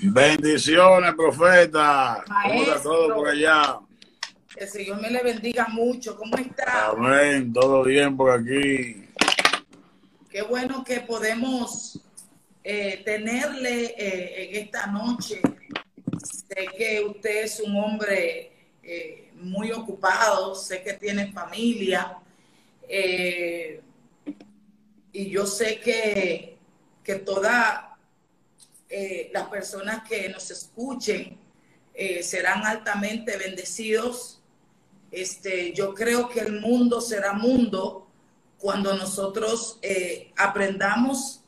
Bendiciones, profeta. ¿Cómo Maestro. todo por allá? Que el Señor me le bendiga mucho. ¿Cómo está? Amén, todo bien por aquí. Qué bueno que podemos eh, tenerle eh, en esta noche. Sé que usted es un hombre eh, muy ocupado, sé que tiene familia. y yo sé que, que todas eh, las personas que nos escuchen eh, serán altamente bendecidos. Este, yo creo que el mundo será mundo cuando nosotros eh, aprendamos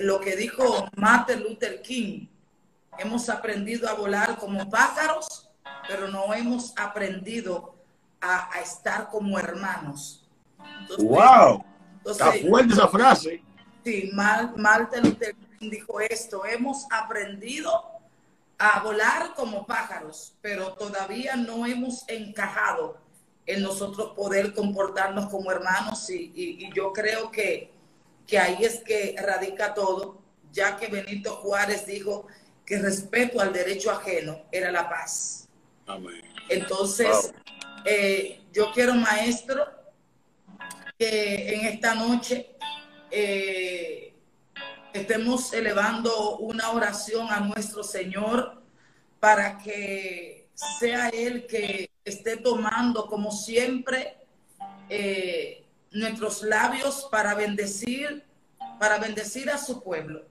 lo que dijo Martin Luther King. Hemos aprendido a volar como pájaros, pero no hemos aprendido a, a estar como hermanos. Entonces, ¡Wow! Está fuerte esa frase. Sí, Mar- Martin Luther King dijo esto, hemos aprendido a volar como pájaros, pero todavía no hemos encajado en nosotros poder comportarnos como hermanos y, y- y yo creo que, que ahí es que radica todo, ya que Benito Juárez dijo que respeto al derecho ajeno era la paz. Amén. Entonces, eh, yo quiero, maestro, que en esta noche eh, estemos elevando una oración a nuestro Señor para que sea Él que esté tomando, como siempre, eh, nuestros labios para bendecir, para bendecir a su pueblo.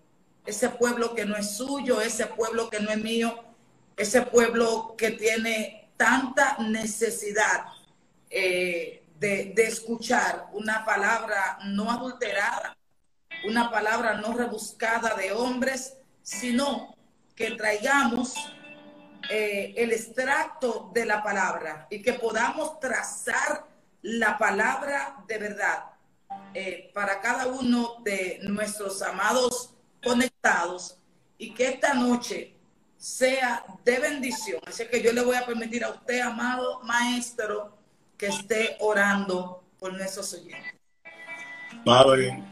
Ese pueblo que no es suyo, ese pueblo que no es mío, ese pueblo que tiene tanta necesidad eh, de, de escuchar una palabra no adulterada, una palabra no rebuscada de hombres, sino que traigamos eh, el extracto de la palabra y que podamos trazar la palabra de verdad eh, para cada uno de nuestros amados conectados y que esta noche sea de bendición. Así que yo le voy a permitir a usted, amado maestro, que esté orando por nuestros oyentes. Padre,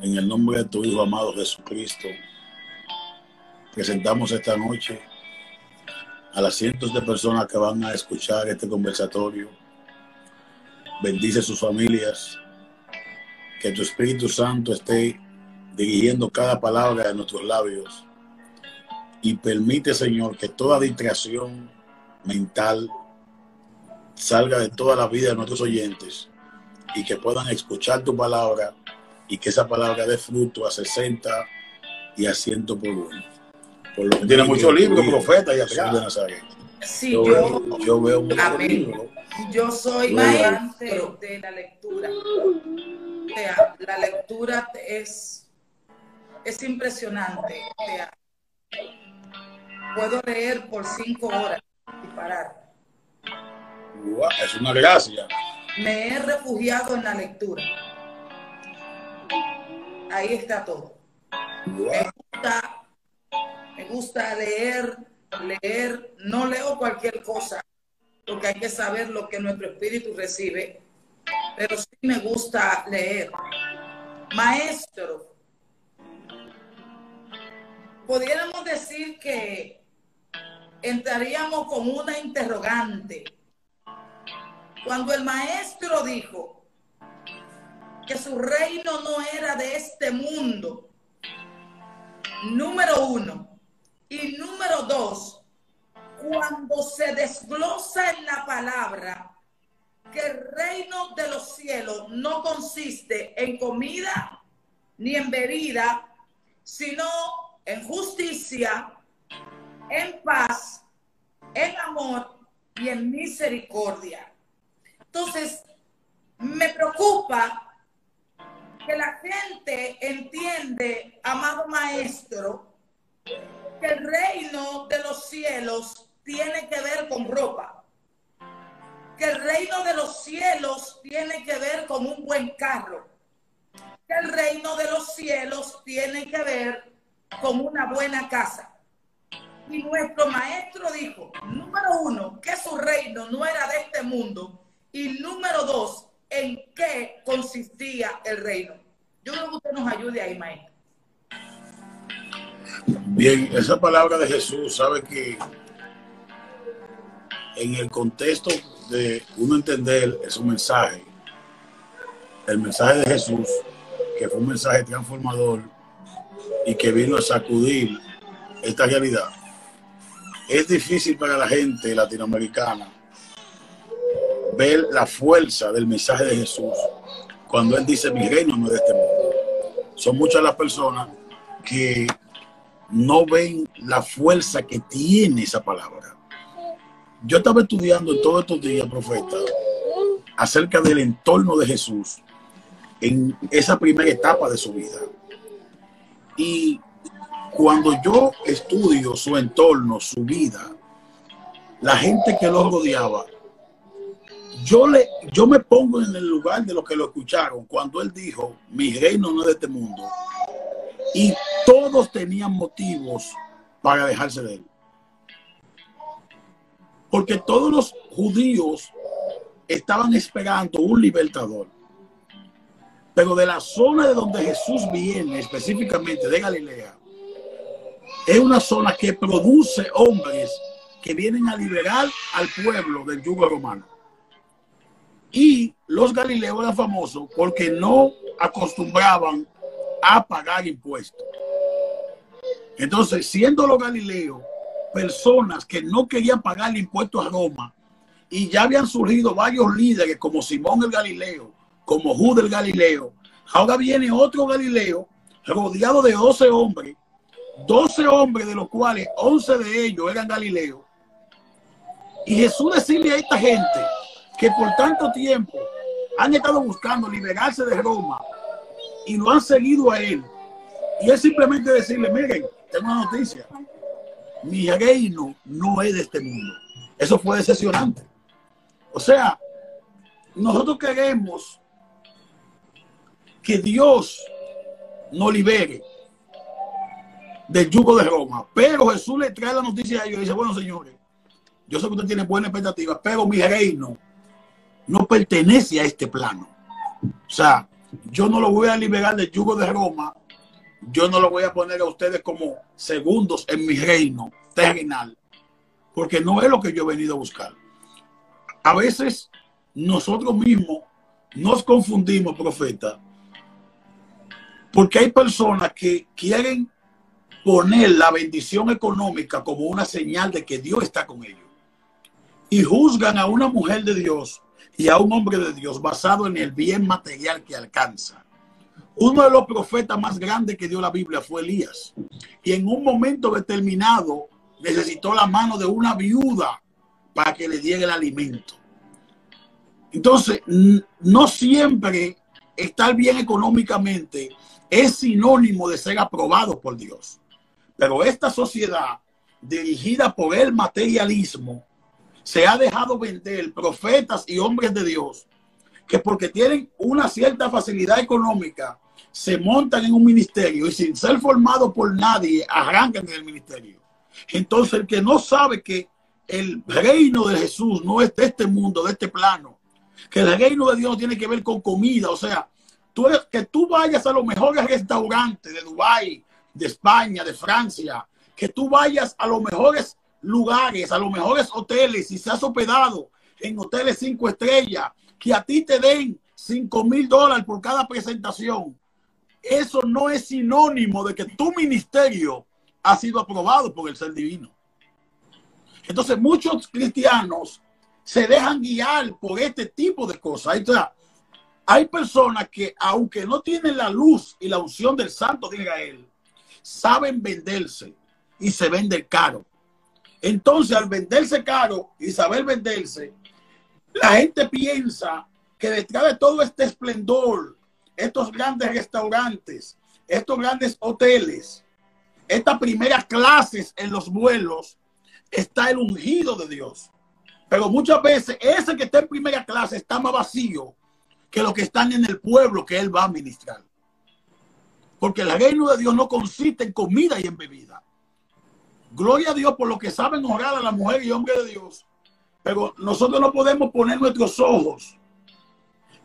en el nombre de tu Hijo amado Jesucristo, presentamos esta noche a las cientos de personas que van a escuchar este conversatorio. Bendice sus familias, que tu Espíritu Santo esté dirigiendo cada palabra de nuestros labios y permite, Señor, que toda distracción mental salga de toda la vida de nuestros oyentes y que puedan escuchar tu palabra y que esa palabra dé fruto a 60 y a 100 por uno. Por lo que tiene muchos libros, profeta y atrás de Nazaret. Sí, Yo, yo, veo, yo veo muchos libros. yo soy amante de la lectura. O sea, la lectura es, es impresionante. O sea, puedo leer por cinco horas y parar. Es una gracia. Me he refugiado en la lectura. Ahí está todo. Me gusta, me gusta leer, leer. No leo cualquier cosa, porque hay que saber lo que nuestro espíritu recibe, pero sí me gusta leer. Maestro, pudiéramos decir que entraríamos con una interrogante. Cuando el maestro dijo que su reino no era de este mundo, número uno. Y número dos, cuando se desglosa en la palabra que el reino de los cielos no consiste en comida ni en bebida, sino en justicia, en paz, en amor y en misericordia. Entonces, me preocupa que la gente entiende, amado maestro, que el reino de los cielos tiene que ver con ropa, que el reino de los cielos tiene que ver con un buen carro, que el reino de los cielos tiene que ver con una buena casa. Y nuestro maestro dijo, número uno, que su reino no era de este mundo. Y número dos, en qué consistía el reino. Yo creo que usted nos ayude ahí, maestro. Bien, esa palabra de Jesús, sabe que en el contexto de uno entender ese mensaje, el mensaje de Jesús, que fue un mensaje transformador y que vino a sacudir esta realidad, es difícil para la gente latinoamericana ver la fuerza del mensaje de Jesús cuando Él dice, mi reino no es de este mundo. Son muchas las personas que no ven la fuerza que tiene esa palabra. Yo estaba estudiando en todos estos días, profeta, acerca del entorno de Jesús en esa primera etapa de su vida. Y cuando yo estudio su entorno, su vida, la gente que lo rodeaba, yo, le, yo me pongo en el lugar de los que lo escucharon cuando él dijo, mi reino no es de este mundo. Y todos tenían motivos para dejarse de él. Porque todos los judíos estaban esperando un libertador. Pero de la zona de donde Jesús viene, específicamente de Galilea, es una zona que produce hombres que vienen a liberar al pueblo del yugo romano. Y los galileos eran famosos porque no acostumbraban a pagar impuestos. Entonces, siendo los galileos personas que no querían pagar impuestos a Roma, y ya habían surgido varios líderes como Simón el Galileo, como Judas el Galileo, ahora viene otro Galileo rodeado de 12 hombres, 12 hombres de los cuales 11 de ellos eran Galileos. Y Jesús decirle a esta gente que por tanto tiempo han estado buscando liberarse de Roma y lo han seguido a él. Y es simplemente decirle, miren, tengo una noticia. Mi reino no es de este mundo. Eso fue decepcionante. O sea, nosotros queremos que Dios nos libere del yugo de Roma. Pero Jesús le trae la noticia a ellos y dice, bueno, señores, yo sé que ustedes tienen buenas expectativas, pero mi reino no pertenece a este plano. O sea, yo no lo voy a liberar del yugo de Roma yo no lo voy a poner a ustedes como segundos en mi reino terrenal, porque no es lo que yo he venido a buscar. A veces nosotros mismos nos confundimos, profeta, porque hay personas que quieren poner la bendición económica como una señal de que Dios está con ellos. Y juzgan a una mujer de Dios y a un hombre de Dios basado en el bien material que alcanza. Uno de los profetas más grandes que dio la Biblia fue Elías. Y en un momento determinado necesitó la mano de una viuda para que le diera el alimento. Entonces, no siempre estar bien económicamente es sinónimo de ser aprobado por Dios. Pero esta sociedad dirigida por el materialismo se ha dejado vender profetas y hombres de Dios que porque tienen una cierta facilidad económica se montan en un ministerio y sin ser formado por nadie arrancan en el ministerio. Entonces el que no sabe que el reino de Jesús no es de este mundo, de este plano, que el reino de Dios tiene que ver con comida, o sea, tú, que tú vayas a los mejores restaurantes de Dubái, de España, de Francia, que tú vayas a los mejores lugares, a los mejores hoteles y seas hospedado en hoteles cinco estrellas, que a ti te den cinco mil dólares por cada presentación eso no es sinónimo de que tu ministerio ha sido aprobado por el ser divino. Entonces muchos cristianos se dejan guiar por este tipo de cosas. hay personas que aunque no tienen la luz y la unción del santo de Israel, saben venderse y se venden caro. Entonces al venderse caro y saber venderse, la gente piensa que detrás de todo este esplendor estos grandes restaurantes, estos grandes hoteles, estas primeras clases en los vuelos, está el ungido de Dios. Pero muchas veces ese que está en primera clase está más vacío que los que están en el pueblo que él va a ministrar. Porque el reino de Dios no consiste en comida y en bebida. Gloria a Dios por lo que saben orar a la mujer y hombre de Dios. Pero nosotros no podemos poner nuestros ojos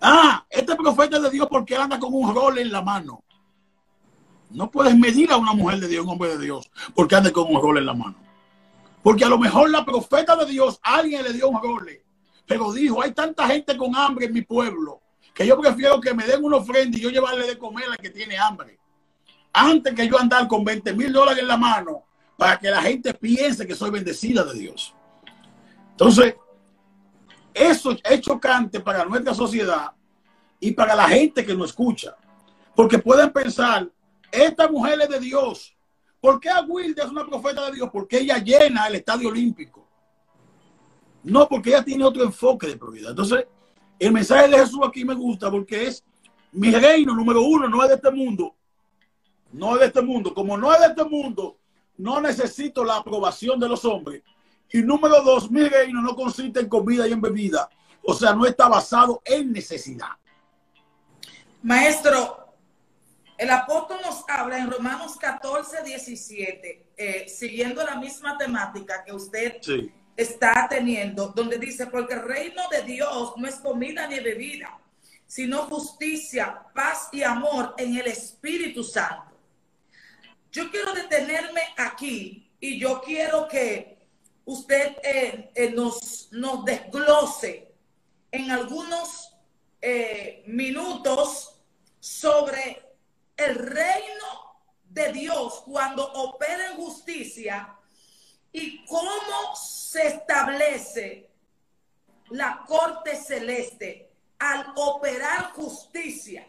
Ah, este profeta de Dios porque anda con un rol en la mano. No puedes medir a una mujer de Dios, un hombre de Dios, porque ande con un rol en la mano. Porque a lo mejor la profeta de Dios, alguien le dio un rol, pero dijo, hay tanta gente con hambre en mi pueblo, que yo prefiero que me den una ofrenda y yo llevarle de comer a la que tiene hambre. Antes que yo andar con 20 mil dólares en la mano para que la gente piense que soy bendecida de Dios. Entonces, eso es chocante para nuestra sociedad y para la gente que nos escucha. Porque pueden pensar, esta mujer es de Dios. ¿Por qué Wilde es una profeta de Dios? Porque ella llena el estadio olímpico. No, porque ella tiene otro enfoque de prioridad. Entonces, el mensaje de Jesús aquí me gusta porque es mi reino número uno, no es de este mundo. No es de este mundo. Como no es de este mundo, no necesito la aprobación de los hombres. Y número dos, mi reino no consiste en comida y en bebida. O sea, no está basado en necesidad. Maestro, el apóstol nos habla en Romanos 14, 17, eh, siguiendo la misma temática que usted está teniendo, donde dice, porque el reino de Dios no es comida ni bebida, sino justicia, paz y amor en el Espíritu Santo. Yo quiero detenerme aquí y yo quiero que usted eh, eh, nos, nos desglose en algunos eh, minutos sobre el reino de Dios cuando opera en justicia y cómo se establece la corte celeste al operar justicia,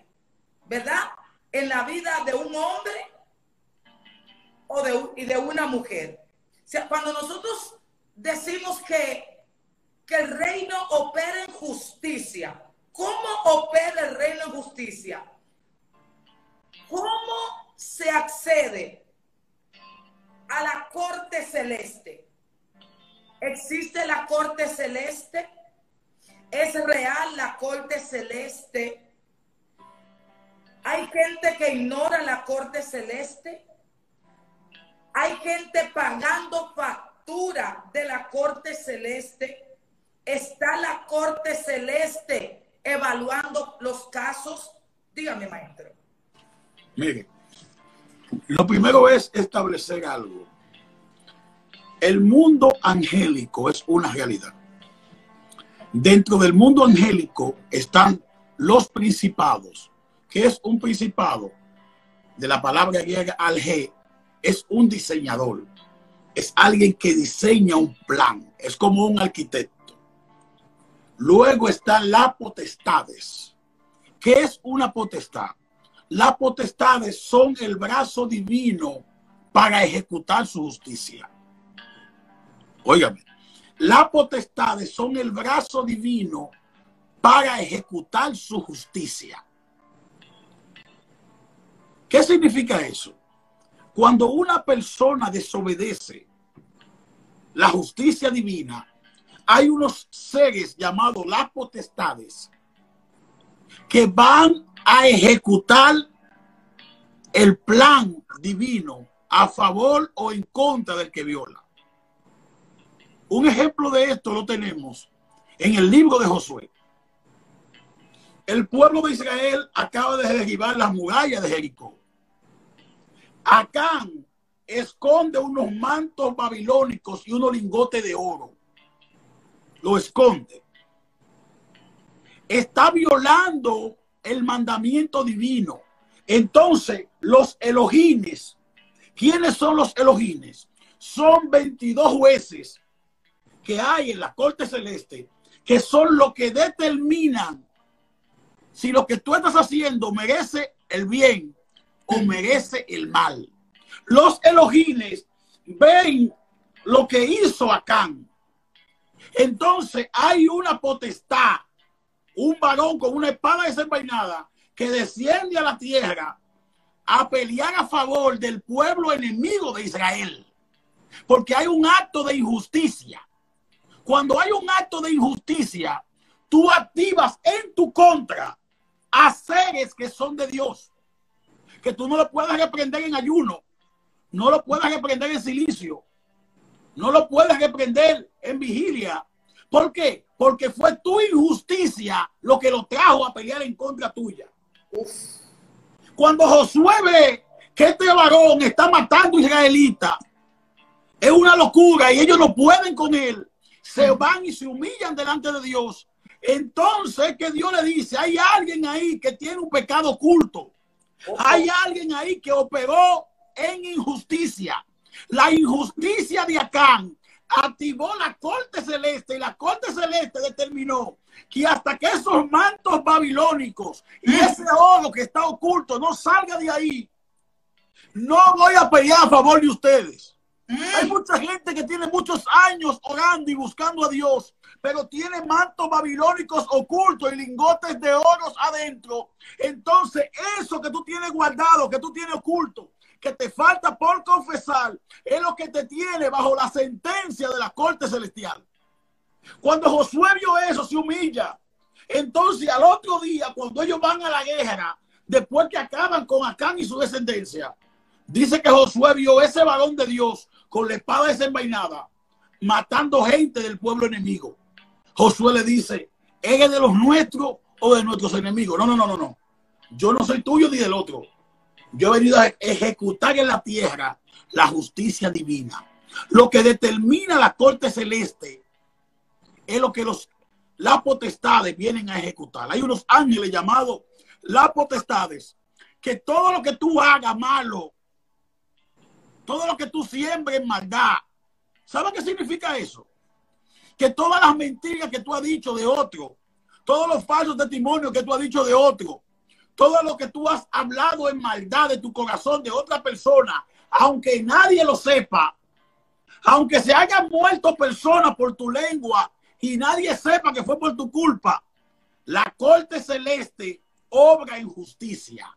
¿verdad? En la vida de un hombre o de, y de una mujer. Cuando nosotros decimos que, que el reino opera en justicia. ¿Cómo opera el reino en justicia? ¿Cómo se accede a la corte celeste? ¿Existe la corte celeste? ¿Es real la corte celeste? ¿Hay gente que ignora la corte celeste? ¿Hay gente pagando facturas? de la corte celeste, está la corte celeste evaluando los casos. Dígame, maestro. Mire, lo primero es establecer algo. El mundo angélico es una realidad. Dentro del mundo angélico están los principados, que es un principado de la palabra griega alge, es un diseñador es alguien que diseña un plan, es como un arquitecto. Luego están las potestades. ¿Qué es una potestad? Las potestades son el brazo divino para ejecutar su justicia. Óigame, las potestades son el brazo divino para ejecutar su justicia. ¿Qué significa eso? Cuando una persona desobedece la justicia divina, hay unos seres llamados las potestades que van a ejecutar el plan divino a favor o en contra del que viola. Un ejemplo de esto lo tenemos en el libro de Josué. El pueblo de Israel acaba de derribar las murallas de Jericó. Acán esconde unos mantos babilónicos y unos lingotes de oro. Lo esconde. Está violando el mandamiento divino. Entonces, los elogines, ¿quiénes son los elogines? Son 22 jueces que hay en la corte celeste, que son los que determinan si lo que tú estás haciendo merece el bien o merece el mal. Los elogines ven lo que hizo Acán. Entonces hay una potestad, un varón con una espada desenvainada que desciende a la tierra a pelear a favor del pueblo enemigo de Israel. Porque hay un acto de injusticia. Cuando hay un acto de injusticia, tú activas en tu contra a seres que son de Dios que tú no lo puedas reprender en ayuno, no lo puedas reprender en silicio, no lo puedes reprender en vigilia. ¿Por qué? Porque fue tu injusticia lo que lo trajo a pelear en contra tuya. Cuando Josué ve que este varón está matando israelitas. Es una locura y ellos no pueden con él. Se van y se humillan delante de Dios. Entonces, que Dios le dice, hay alguien ahí que tiene un pecado oculto. Hay alguien ahí que operó en injusticia. La injusticia de Acán activó la corte celeste y la corte celeste determinó que hasta que esos mantos babilónicos y mm. ese oro que está oculto no salga de ahí, no voy a pelear a favor de ustedes. Mm. Hay mucha gente que tiene muchos años orando y buscando a Dios, pero tiene mantos babilónicos ocultos y lingotes de oro adentro. Entonces, eso que tú tienes guardado, que tú tienes oculto, que te falta por confesar es lo que te tiene bajo la sentencia de la corte celestial. Cuando Josué vio eso, se humilla. Entonces, al otro día, cuando ellos van a la guerra, después que acaban con Acán y su descendencia, dice que Josué vio ese varón de Dios con la espada desenvainada, matando gente del pueblo enemigo. Josué le dice, ¿eres de los nuestros o de nuestros enemigos? No, no, no, no, no. Yo no soy tuyo ni del otro. Yo he venido a ejecutar en la tierra la justicia divina. Lo que determina la corte celeste es lo que los las potestades vienen a ejecutar. Hay unos ángeles llamados las potestades que todo lo que tú hagas malo, todo lo que tú siembres maldad, ¿sabes qué significa eso? Que todas las mentiras que tú has dicho de otro, todos los falsos testimonios que tú has dicho de otro, todo lo que tú has hablado en maldad de tu corazón de otra persona, aunque nadie lo sepa, aunque se hayan muerto personas por tu lengua y nadie sepa que fue por tu culpa, la corte celeste obra en justicia.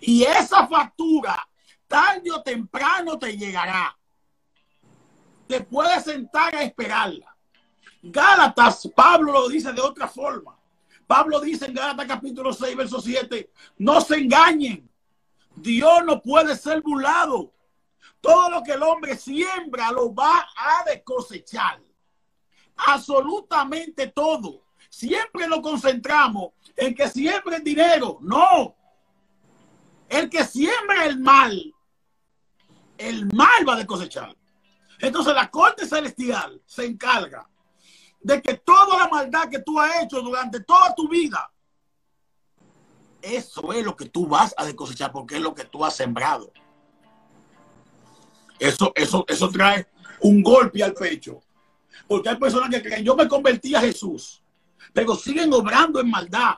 Y esa factura, tarde o temprano, te llegará. Te puedes sentar a esperarla. Gálatas, Pablo lo dice de otra forma. Pablo dice en Gálatas capítulo 6, verso 7, no se engañen. Dios no puede ser burlado. Todo lo que el hombre siembra lo va a cosechar. Absolutamente todo. Siempre lo concentramos en que siembre el dinero. No. El que siembra el mal, el mal va a cosechar. Entonces la corte celestial se encarga de que toda la maldad que tú has hecho durante toda tu vida, eso es lo que tú vas a cosechar porque es lo que tú has sembrado. Eso, eso, eso trae un golpe al pecho. Porque hay personas que creen, yo me convertí a Jesús, pero siguen obrando en maldad.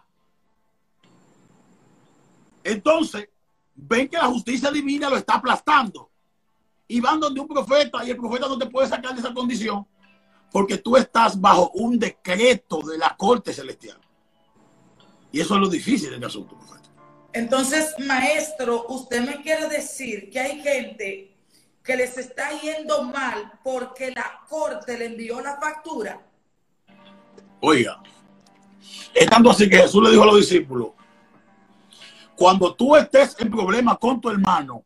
Entonces, ven que la justicia divina lo está aplastando. Y van donde un profeta y el profeta no te puede sacar de esa condición porque tú estás bajo un decreto de la corte celestial. Y eso es lo difícil del asunto. Entonces, maestro, usted me quiere decir que hay gente que les está yendo mal porque la corte le envió la factura. Oiga, es tanto así que Jesús le dijo a los discípulos, cuando tú estés en problemas con tu hermano,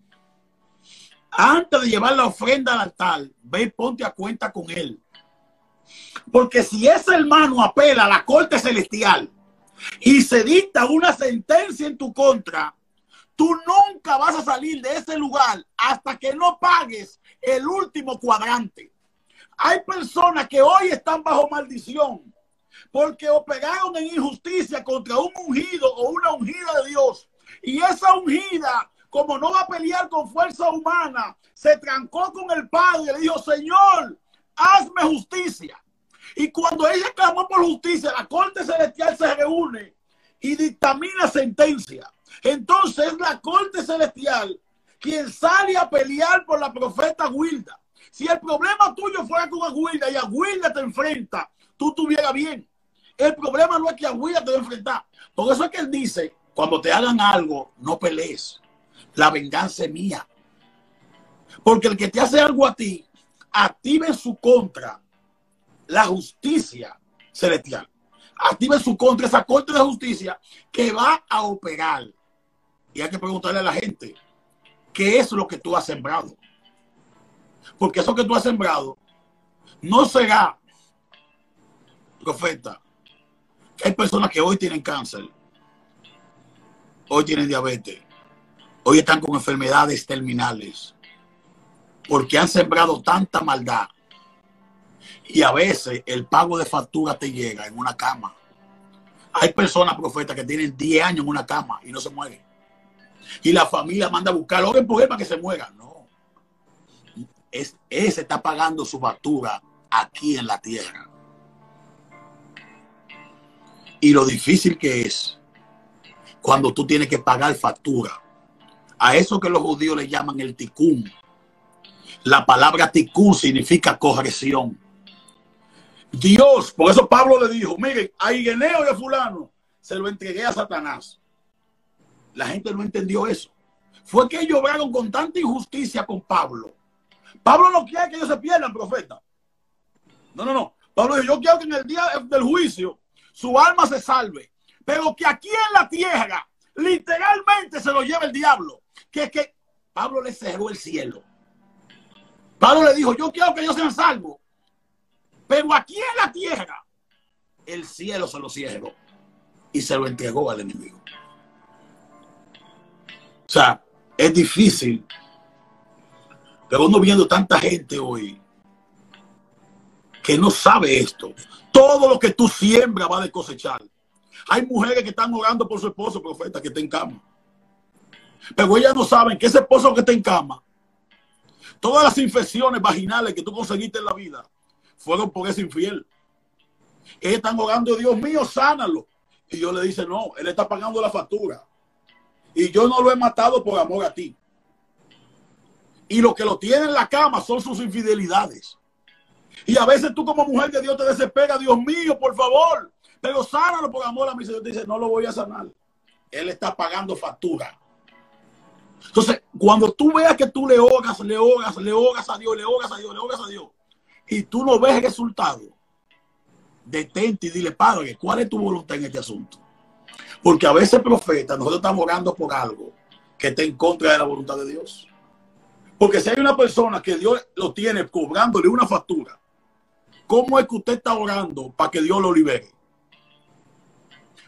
antes de llevar la ofrenda al altar, ve y ponte a cuenta con él. Porque si ese hermano apela a la corte celestial y se dicta una sentencia en tu contra, tú nunca vas a salir de ese lugar hasta que no pagues el último cuadrante. Hay personas que hoy están bajo maldición porque operaron en injusticia contra un ungido o una ungida de Dios. Y esa ungida, como no va a pelear con fuerza humana, se trancó con el Padre y le dijo, Señor, hazme justicia. Y cuando ella clamó por justicia, la Corte Celestial se reúne y dictamina sentencia. Entonces es la Corte Celestial quien sale a pelear por la profeta Wilda. Si el problema tuyo fuera con Aguilda y Aguilda te enfrenta, tú estuvieras bien. El problema no es que Aguilda te va a enfrentar. Por eso es que él dice, cuando te hagan algo, no pelees. La venganza es mía. Porque el que te hace algo a ti, activa en su contra la justicia celestial. Activa en su contra esa corte de justicia que va a operar. Y hay que preguntarle a la gente, ¿qué es lo que tú has sembrado? Porque eso que tú has sembrado no será, profeta, que hay personas que hoy tienen cáncer, hoy tienen diabetes, hoy están con enfermedades terminales porque han sembrado tanta maldad. Y a veces el pago de factura te llega en una cama. Hay personas, profetas, que tienen 10 años en una cama y no se mueren. Y la familia manda a buscar, oren por para que se muera. No. Es, ese está pagando su factura aquí en la tierra. Y lo difícil que es cuando tú tienes que pagar factura. A eso que los judíos le llaman el ticún. La palabra ticún significa corrección. Dios, por eso Pablo le dijo, miren, a Ireneo y a fulano se lo entregué a Satanás. La gente no entendió eso. Fue que ellos obraron con tanta injusticia con Pablo. Pablo no quiere que ellos se pierdan, profeta. No, no, no. Pablo dijo, yo quiero que en el día del juicio su alma se salve, pero que aquí en la tierra literalmente se lo lleve el diablo. Que que Pablo le cerró el cielo. Pablo le dijo, yo quiero que ellos sean salvos, pero aquí en la tierra el cielo se lo cierró y se lo entregó al enemigo. O sea, es difícil. Pero uno viendo tanta gente hoy que no sabe esto. Todo lo que tú siembras va a cosechar. Hay mujeres que están orando por su esposo, profeta, que está en cama. Pero ellas no saben que ese esposo que está en cama, todas las infecciones vaginales que tú conseguiste en la vida, fueron por ese infiel. Ellos están orando, Dios mío, sánalo. Y Dios le dice, no, él está pagando la factura. Y yo no lo he matado por amor a ti. Y lo que lo tiene en la cama son sus infidelidades. Y a veces tú como mujer de Dios te desespera, Dios mío, por favor, pero sánalo por amor a mi Señor. Te dice, no lo voy a sanar. Él está pagando factura. Entonces, cuando tú veas que tú le oras, le oras, le oras a Dios, le oras a Dios, le oras a Dios, y tú no ves el resultado, detente y dile, Padre, ¿cuál es tu voluntad en este asunto? Porque a veces, profeta, nosotros estamos orando por algo que está en contra de la voluntad de Dios. Porque si hay una persona que Dios lo tiene cobrándole una factura, ¿cómo es que usted está orando para que Dios lo libere?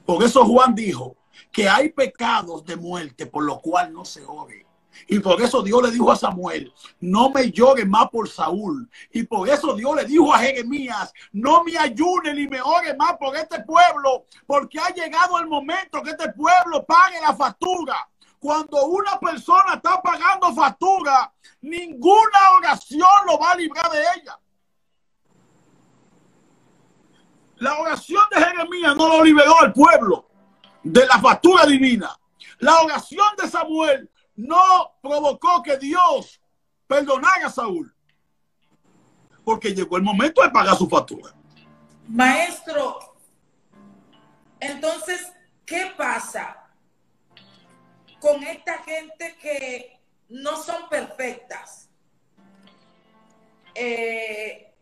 Por eso Juan dijo que hay pecados de muerte por lo cual no se ore. Y por eso Dios le dijo a Samuel, no me llore más por Saúl. Y por eso Dios le dijo a Jeremías, no me ayune ni me ore más por este pueblo, porque ha llegado el momento que este pueblo pague la factura. Cuando una persona está pagando factura, ninguna oración lo va a librar de ella. La oración de Jeremías no lo liberó al pueblo de la factura divina. La oración de Samuel no provocó que Dios perdonara a Saúl. Porque llegó el momento de pagar su factura. Maestro, entonces, ¿qué pasa con esta gente que no son perfectas? Eh,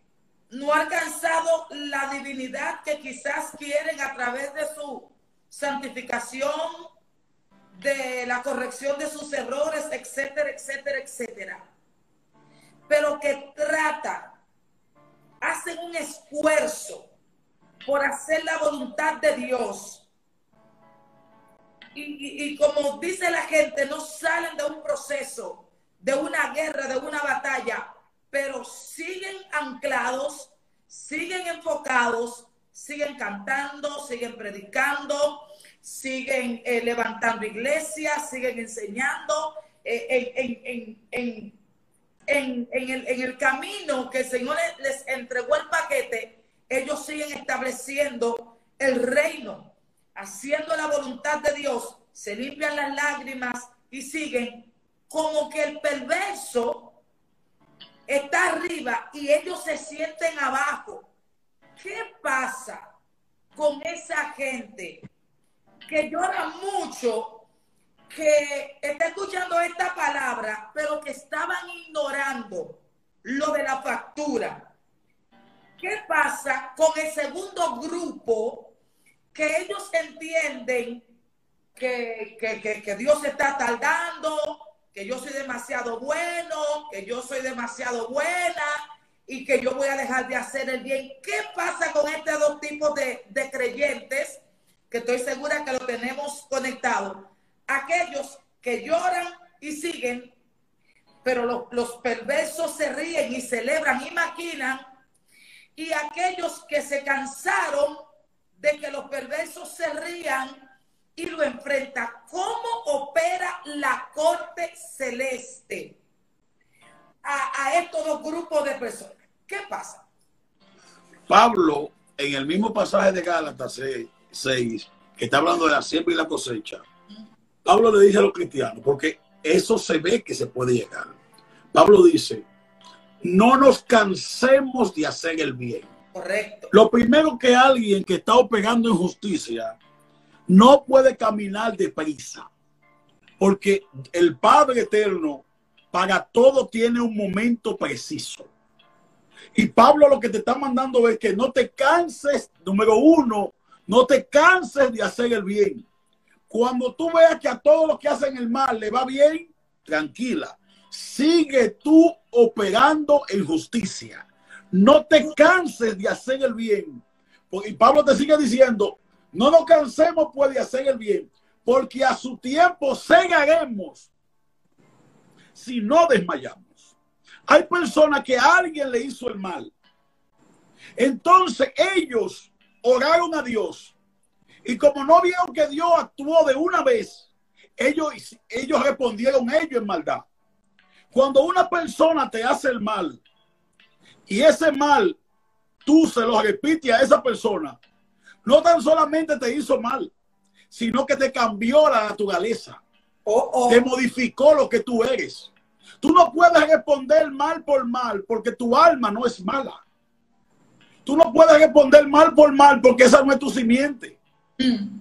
no ha alcanzado la divinidad que quizás quieren a través de su santificación, de la corrección de sus errores, etcétera, etcétera, etcétera. Pero que trata, hacen un esfuerzo por hacer la voluntad de Dios. Y, como dice la gente, no salen de un proceso, de una guerra, de una batalla, pero siguen anclados, siguen enfocados, siguen cantando, siguen predicando, siguen eh, levantando iglesias, siguen enseñando eh, en, en, el, camino que el Señor les entregó el paquete, ellos siguen estableciendo el reino, haciendo la voluntad de Dios, se limpian las lágrimas y siguen como que el perverso está arriba y ellos se sienten abajo. ¿Qué pasa con esa gente? Que llora mucho, que está escuchando esta palabra, pero que estaban ignorando lo de la factura. ¿Qué pasa con el segundo grupo que ellos entienden que, que, que, Dios está tardando, que yo soy demasiado bueno, que yo soy demasiado buena y que yo voy a dejar de hacer el bien? ¿Qué pasa con estos dos tipos de, de creyentes? Que estoy segura que lo tenemos conectado, aquellos que lloran y siguen, pero los, perversos se ríen y celebran y maquinan, y aquellos que se cansaron de que los perversos se rían y lo enfrentan. ¿Cómo opera la corte celeste a, a estos dos grupos de personas? ¿Qué pasa? Pablo, en el mismo pasaje de Gálatas 6, que está hablando de la siembra y la cosecha, Pablo le dice a los cristianos, porque eso se ve que se puede llegar. Pablo dice, no nos cansemos de hacer el bien. Correcto. Lo primero que alguien que está operando en justicia no puede caminar deprisa, porque el Padre Eterno para todo tiene un momento preciso. Y Pablo lo que te está mandando es que no te canses, número uno, no te canses de hacer el bien. Cuando tú veas que a todos los que hacen el mal le va bien, tranquila. Sigue tú operando en justicia. No te canses de hacer el bien. Y Pablo te sigue diciendo, no nos cansemos pues de hacer el bien, porque a su tiempo cegaremos si no desmayamos. Hay personas que a alguien le hizo el mal. Entonces ellos oraron a Dios. Y como no vieron que Dios actuó de una vez, ellos, ellos respondieron ellos en maldad. Cuando una persona te hace el mal y ese mal tú se lo repites a esa persona, no tan solamente te hizo mal, sino que te cambió la naturaleza. Oh, oh. Te modificó lo que tú eres. Tú no puedes responder mal por mal porque tu alma no es mala. Tú no puedes responder mal por mal porque esa no es tu simiente. Mm.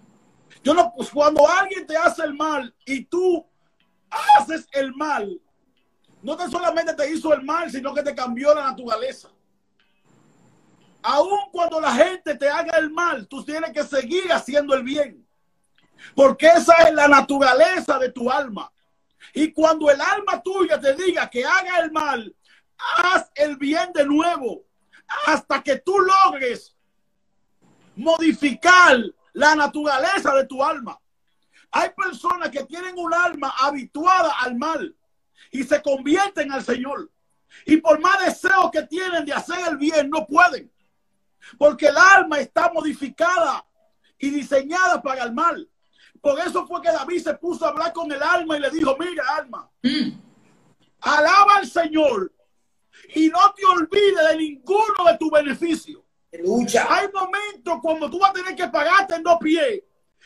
Yo no, pues cuando alguien te hace el mal y tú haces el mal, no te solamente te hizo el mal, sino que te cambió la naturaleza. Aun cuando la gente te haga el mal, tú tienes que seguir haciendo el bien. Porque esa es la naturaleza de tu alma. Y cuando el alma tuya te diga que haga el mal, haz el bien de nuevo hasta que tú logres modificar la naturaleza de tu alma. Hay personas que tienen un alma habituada al mal y se convierten al Señor. Y por más deseo que tienen de hacer el bien, no pueden. Porque el alma está modificada y diseñada para el mal. Por eso fue que David se puso a hablar con el alma y le dijo, mira alma, Mm. alaba al Señor y no te olvides de ninguno de tus beneficios. Lucha. Hay momentos cuando tú vas a tener que pagarte en dos pies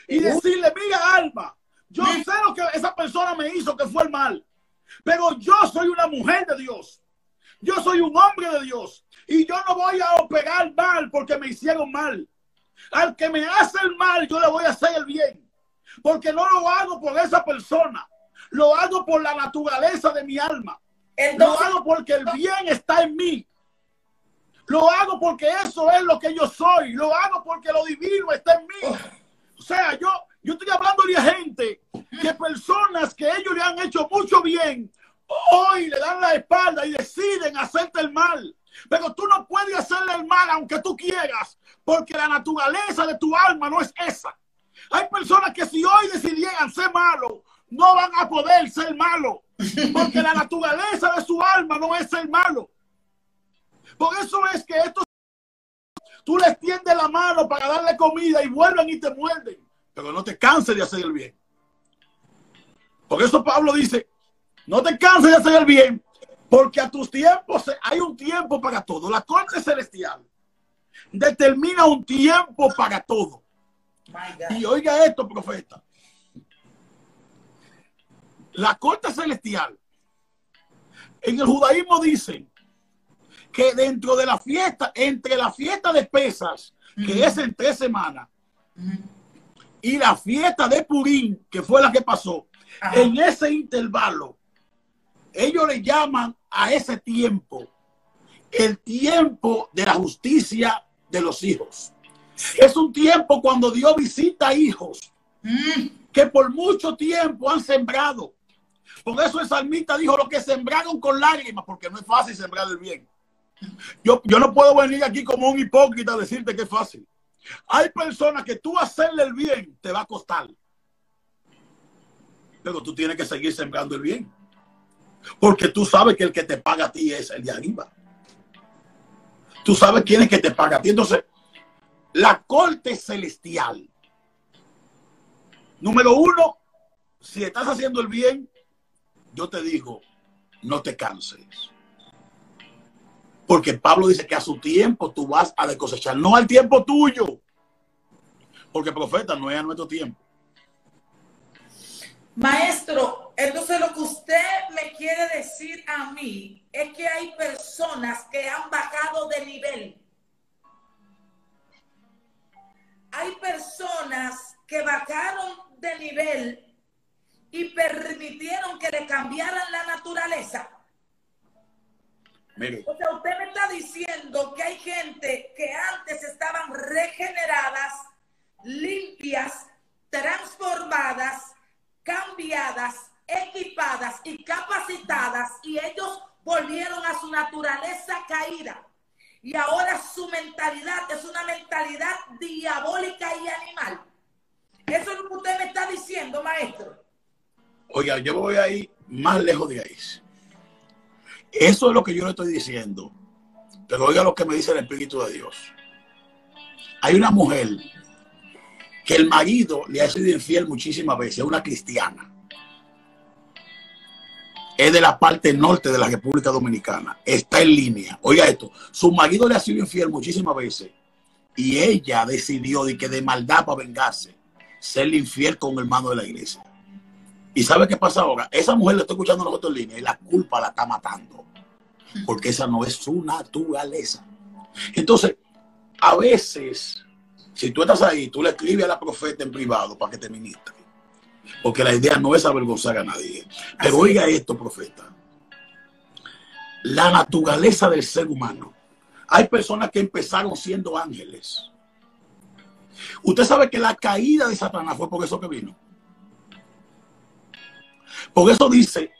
y decirle, mira alma, yo Sí. sé lo que esa persona me hizo que fue el mal, pero yo soy una mujer de Dios. Yo soy un hombre de Dios y yo no voy a operar mal porque me hicieron mal. Al que me hace el mal, yo le voy a hacer el bien. Porque no lo hago por esa persona. Lo hago por la naturaleza de mi alma. Lo Entonces, hago porque el bien está en mí. Lo hago porque eso es lo que yo soy. Lo hago porque lo divino está en mí. O sea, yo, yo estoy hablando de gente, de personas que ellos le han hecho mucho bien, hoy le dan la espalda y deciden hacerte el mal. Pero tú no puedes hacerle el mal aunque tú quieras, porque la naturaleza de tu alma no es esa. Hay personas que si hoy decidieran ser malos, no van a poder ser malos, porque la naturaleza de su alma no es ser malo. Por eso es que estos tú les tiendes la mano para darle comida y vuelven y te muerden, pero no te canses de hacer el bien. Por eso Pablo dice, no te canses de hacer el bien, porque a tus tiempos hay un tiempo para todo. La corte celestial determina un tiempo para todo. Y oiga esto, profeta. La corte celestial en el judaísmo dicen que dentro de la fiesta, entre la fiesta de pesas, que es en tres semanas, y la fiesta de Purín, que fue la que pasó, Ajá. en ese intervalo, ellos le llaman a ese tiempo el tiempo de la justicia de los hijos. Es un tiempo cuando Dios visita hijos Mm. que por mucho tiempo han sembrado. Por eso el salmista dijo lo que sembraron con lágrimas, porque no es fácil sembrar el bien. Yo, yo no puedo venir aquí como un hipócrita a decirte que es fácil. Hay personas que tú hacerle el bien te va a costar. pero tú tienes que seguir sembrando el bien. Porque tú sabes que el que te paga a ti es el de arriba. Tú sabes quién es que te paga a ti. Entonces, la corte celestial. Número uno, si estás haciendo el bien, yo te digo, no te canses. Porque Pablo dice que a su tiempo tú vas a cosechar, no al tiempo tuyo. Porque profeta no es a nuestro tiempo. Maestro, entonces lo que usted me quiere decir a mí es que hay personas que han bajado de nivel. Hay personas que bajaron de nivel y permitieron que le cambiaran la naturaleza. O sea, usted me está diciendo que hay gente que antes estaban regeneradas, limpias, transformadas, cambiadas, equipadas y capacitadas y ellos volvieron a su naturaleza caída. Y ahora su mentalidad es una mentalidad diabólica y animal. Eso es lo que usted me está diciendo, maestro. Oiga, yo voy a ir más lejos de ahí. Eso es lo que yo le estoy diciendo. Pero oiga lo que me dice el Espíritu de Dios. Hay una mujer que el marido le ha sido infiel muchísimas veces, es una cristiana. Es de la parte norte de la República Dominicana. Está en línea. Oiga esto, su marido le ha sido infiel muchísimas veces y ella decidió de que de maldad para vengarse, ser infiel con el hermano de la iglesia. ¿Y sabe qué pasa ahora? Esa mujer le está escuchando a nosotros en línea y la culpa la está matando. Porque esa no es su naturaleza. Entonces, a veces si tú estás ahí, tú le escribes a la profeta en privado para que te ministre. Porque la idea no es avergonzar a nadie. Pero oiga esto, profeta. La naturaleza del ser humano. Hay personas que empezaron siendo ángeles. Usted sabe que la caída de Satanás fue por eso que vino. Por eso dice,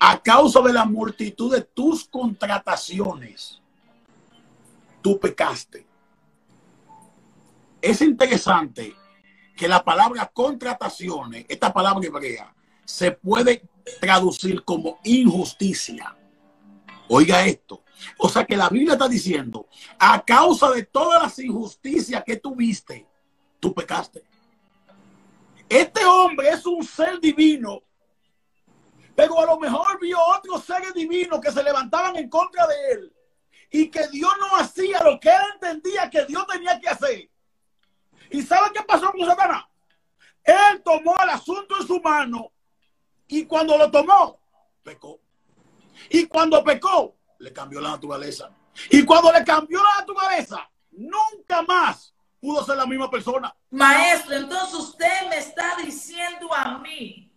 a causa de la multitud de tus contrataciones, tú pecaste es interesante que la palabra contrataciones, esta palabra hebrea, se puede traducir como injusticia. Oiga esto. O sea que la Biblia está diciendo, a causa de todas las injusticias que tuviste, tú pecaste. Este hombre es un ser divino, pero a lo mejor vio otros seres divinos que se levantaban en contra de él y que Dios no hacía lo que él entendía que Dios tenía que hacer. ¿Y sabe qué pasó con Satanás? Él tomó el asunto en su mano y cuando lo tomó, pecó. Y cuando pecó, le cambió la naturaleza. Y cuando le cambió la naturaleza, nunca más pudo ser la misma persona. Maestro, entonces usted me está diciendo a mí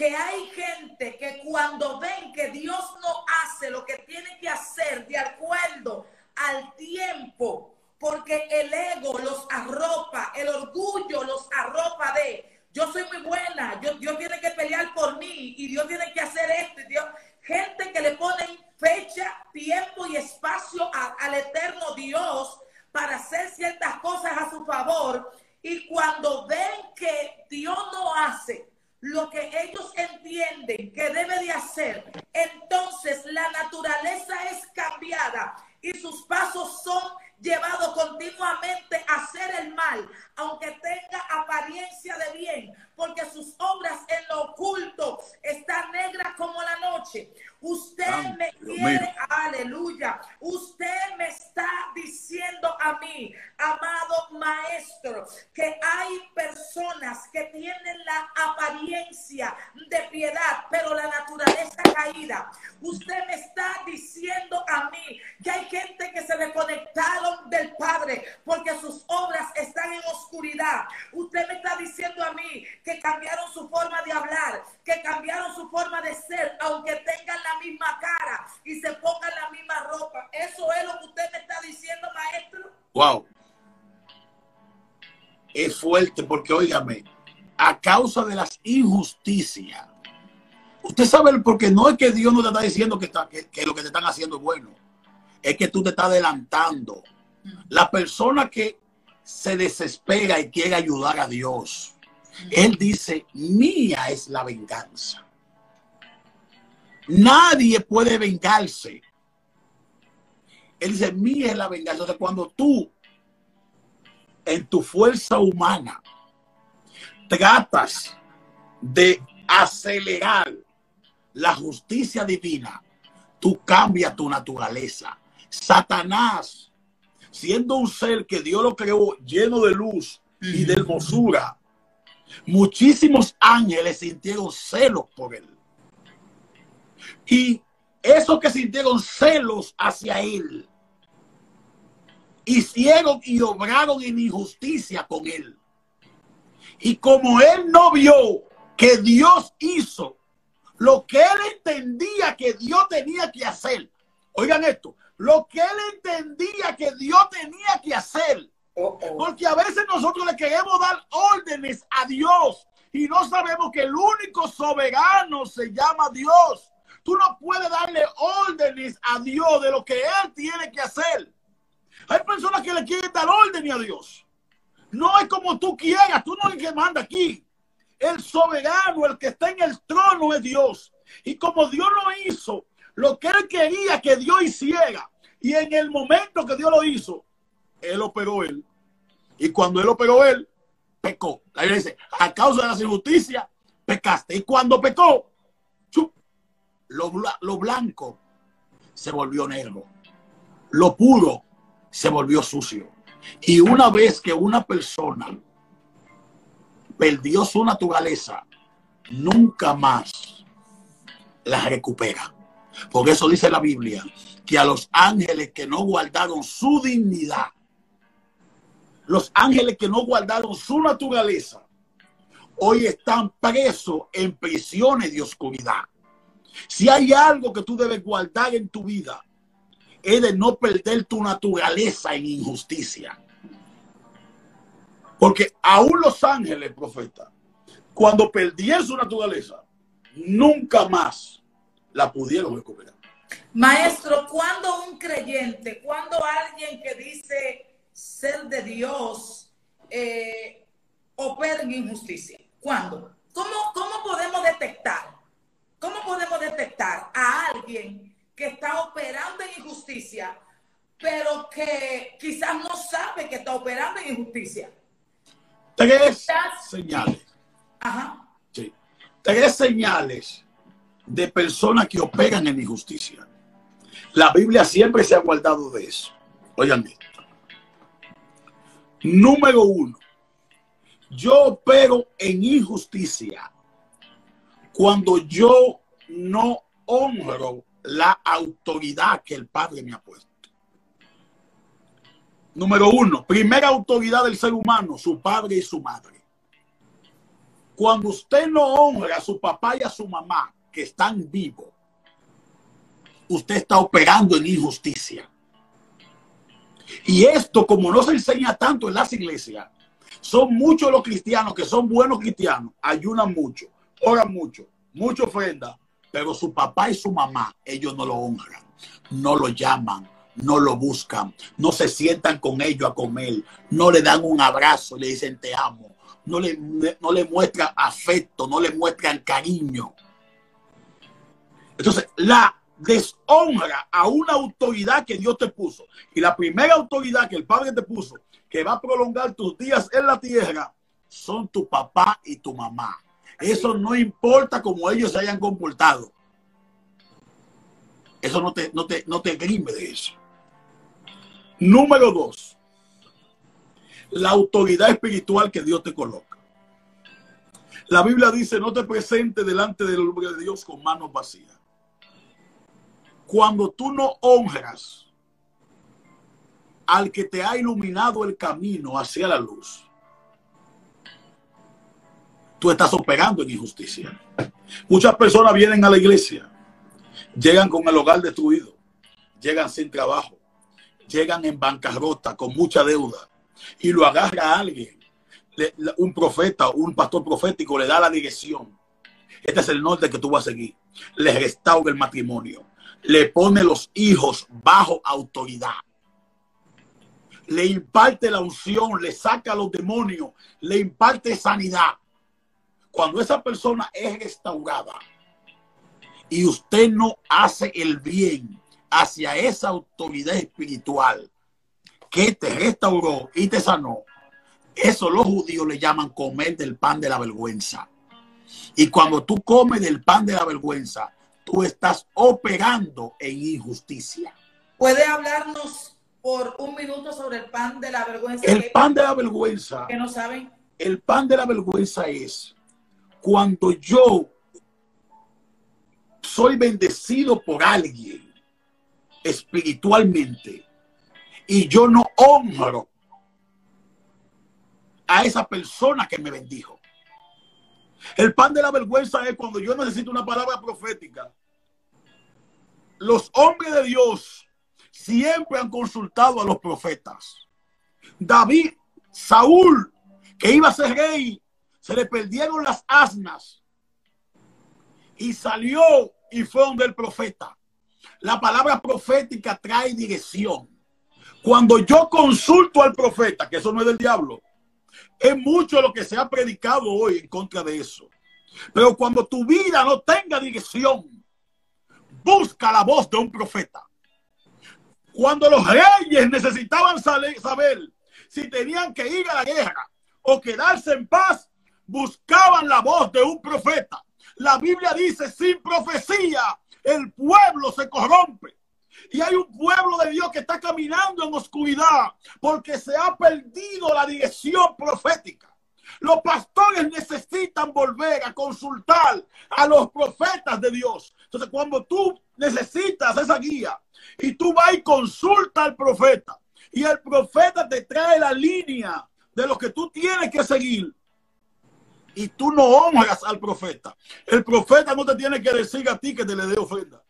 que hay gente que cuando ven que Dios no hace lo que tiene que hacer de acuerdo al tiempo, porque el ego los arropa, el orgullo los arropa de yo soy muy buena, Dios tiene que pelear por mí y Dios tiene que hacer esto. Dios, gente que le ponen fecha, tiempo y espacio al eterno Dios para hacer ciertas cosas a su favor y cuando ven que Dios no hace lo que ellos entienden que debe de hacer, entonces la naturaleza es cambiada y sus pasos son llevado continuamente a hacer el mal, aunque tenga apariencia de bien, porque sus obras en lo oculto están negras como la noche. Usted me quiere, aleluya, usted me está diciendo a mí, amado maestro, que hay personas que tienen la apariencia de piedad, pero la naturaleza caída. Usted me está diciendo a mí que hay gente que se desconectaron del Padre porque sus obras están en oscuridad. Usted me está diciendo a mí que cambiaron su forma de hablar, que cambiaron su forma de ser, aunque tengan la misma cara y se pongan la misma ropa. Eso es lo que usted me está diciendo, maestro. Wow. Es fuerte porque, óigame, a causa de las injusticias, usted sabe porque no es que Dios no te está diciendo que, está, que lo que te están haciendo es bueno, es que tú te estás adelantando. La persona que se desespera y quiere ayudar a Dios, Él dice, mía es la venganza. Nadie puede vengarse. Él dice, mía es la venganza. Entonces, cuando tú, en tu fuerza humana, tratas de acelerar la justicia divina, tú cambias tu naturaleza. Satanás, siendo un ser que Dios lo creó lleno de luz y de hermosura, muchísimos ángeles sintieron celos por él. Y esos que sintieron celos hacia él, hicieron y obraron en injusticia con él. Y como él no vio que Dios hizo lo que él entendía que Dios tenía que hacer, oigan esto, lo que él entendía que Dios tenía que hacer, porque a veces nosotros le queremos dar órdenes a Dios y no sabemos que el único soberano se llama Dios. Tú no puedes darle órdenes a Dios de lo que Él tiene que hacer. Hay personas que le quieren dar órdenes a Dios. No es como tú quieras, tú no eres el que manda aquí. El soberano, el que está en el trono es Dios. Y como Dios lo hizo, lo que Él quería que Dios hiciera, y en el momento que Dios lo hizo, Él operó Él. Y cuando Él operó Él, pecó. La Biblia dice, a causa de la injusticia, pecaste. Y cuando pecó, lo, lo blanco se volvió negro. Lo puro se volvió sucio. Y una vez que una persona perdió su naturaleza, nunca más la recupera. Por eso dice la Biblia que a los ángeles que no guardaron su dignidad, los ángeles que no guardaron su naturaleza, hoy están presos en prisiones de oscuridad. Si hay algo que tú debes guardar en tu vida, es de no perder tu naturaleza en injusticia. Porque aún los ángeles, profeta, cuando perdieron su naturaleza, nunca más la pudieron recuperar. Maestro, cuando un creyente, cuando alguien que dice ser de Dios eh, opera en injusticia, ¿cuándo? ¿Cómo, ¿Cómo podemos detectar? ¿Cómo podemos detectar a alguien que está operando en injusticia, pero que quizás no sabe que está operando en injusticia? Tres señales. Ajá. Sí. Tres señales de personas que operan en injusticia. La Biblia siempre se ha guardado de eso. Oigan esto. Número uno, yo opero en injusticia cuando yo no honro la autoridad que el Padre me ha puesto. Número uno, primera autoridad del ser humano, su padre y su madre. Cuando usted no honra a su papá y a su mamá que están vivos, usted está operando en injusticia. Y esto, como no se enseña tanto en las iglesias, son muchos los cristianos que son buenos cristianos, ayunan mucho, oran mucho, mucho ofrenda, pero su papá y su mamá, ellos no lo honran, no lo llaman, no lo buscan, no se sientan con ellos a comer, no le dan un abrazo, le dicen te amo, no le, no le muestran afecto, no le muestran cariño. Entonces, la deshonra a una autoridad que Dios te puso. Y la primera autoridad que el Padre te puso, que va a prolongar tus días en la tierra, son tu papá y tu mamá. Eso no importa cómo ellos se hayan comportado. Eso no te, no te, no te grime de eso. Número dos, la autoridad espiritual que Dios te coloca. La Biblia dice, no te presente delante del hombre de Dios con manos vacías. Cuando tú no honras al que te ha iluminado el camino hacia la luz, tú estás operando en injusticia. Muchas personas vienen a la iglesia, llegan con el hogar destruido, llegan sin trabajo, llegan en bancarrota, con mucha deuda, y lo agarra a alguien, un profeta, un pastor profético, le da la dirección. Este es el norte que tú vas a seguir. Le restaura el matrimonio le pone los hijos bajo autoridad. Le imparte la unción, le saca a los demonios, le imparte sanidad. Cuando esa persona es restaurada y usted no hace el bien hacia esa autoridad espiritual que te restauró y te sanó, eso los judíos le llaman comer del pan de la vergüenza. Y cuando tú comes del pan de la vergüenza, tú estás operando en injusticia. ¿Puede hablarnos por un minuto sobre el pan de la vergüenza? El pan de la vergüenza. Que no saben. El pan de la vergüenza es cuando yo soy bendecido por alguien espiritualmente y yo no honro a esa persona que me bendijo. El pan de la vergüenza es cuando yo necesito una palabra profética. Los hombres de Dios siempre han consultado a los profetas. David, Saúl, que iba a ser rey, se le perdieron las asnas y salió y fue donde el profeta. La palabra profética trae dirección. Cuando yo consulto al profeta, que eso no es del diablo, es mucho lo que se ha predicado hoy en contra de eso. Pero cuando tu vida no tenga dirección, busca la voz de un profeta. Cuando los reyes necesitaban saber si tenían que ir a la guerra o quedarse en paz, buscaban la voz de un profeta. La Biblia dice, sin profecía, el pueblo se corrompe. Y hay un pueblo de Dios que está caminando en oscuridad porque se ha perdido la dirección profética. Los pastores necesitan volver a consultar a los profetas de Dios. Entonces, cuando tú necesitas esa guía y tú vas y consulta al profeta y el profeta te trae la línea de lo que tú tienes que seguir y tú no honras al profeta, el profeta no te tiene que decir a ti que te le dé ofrenda.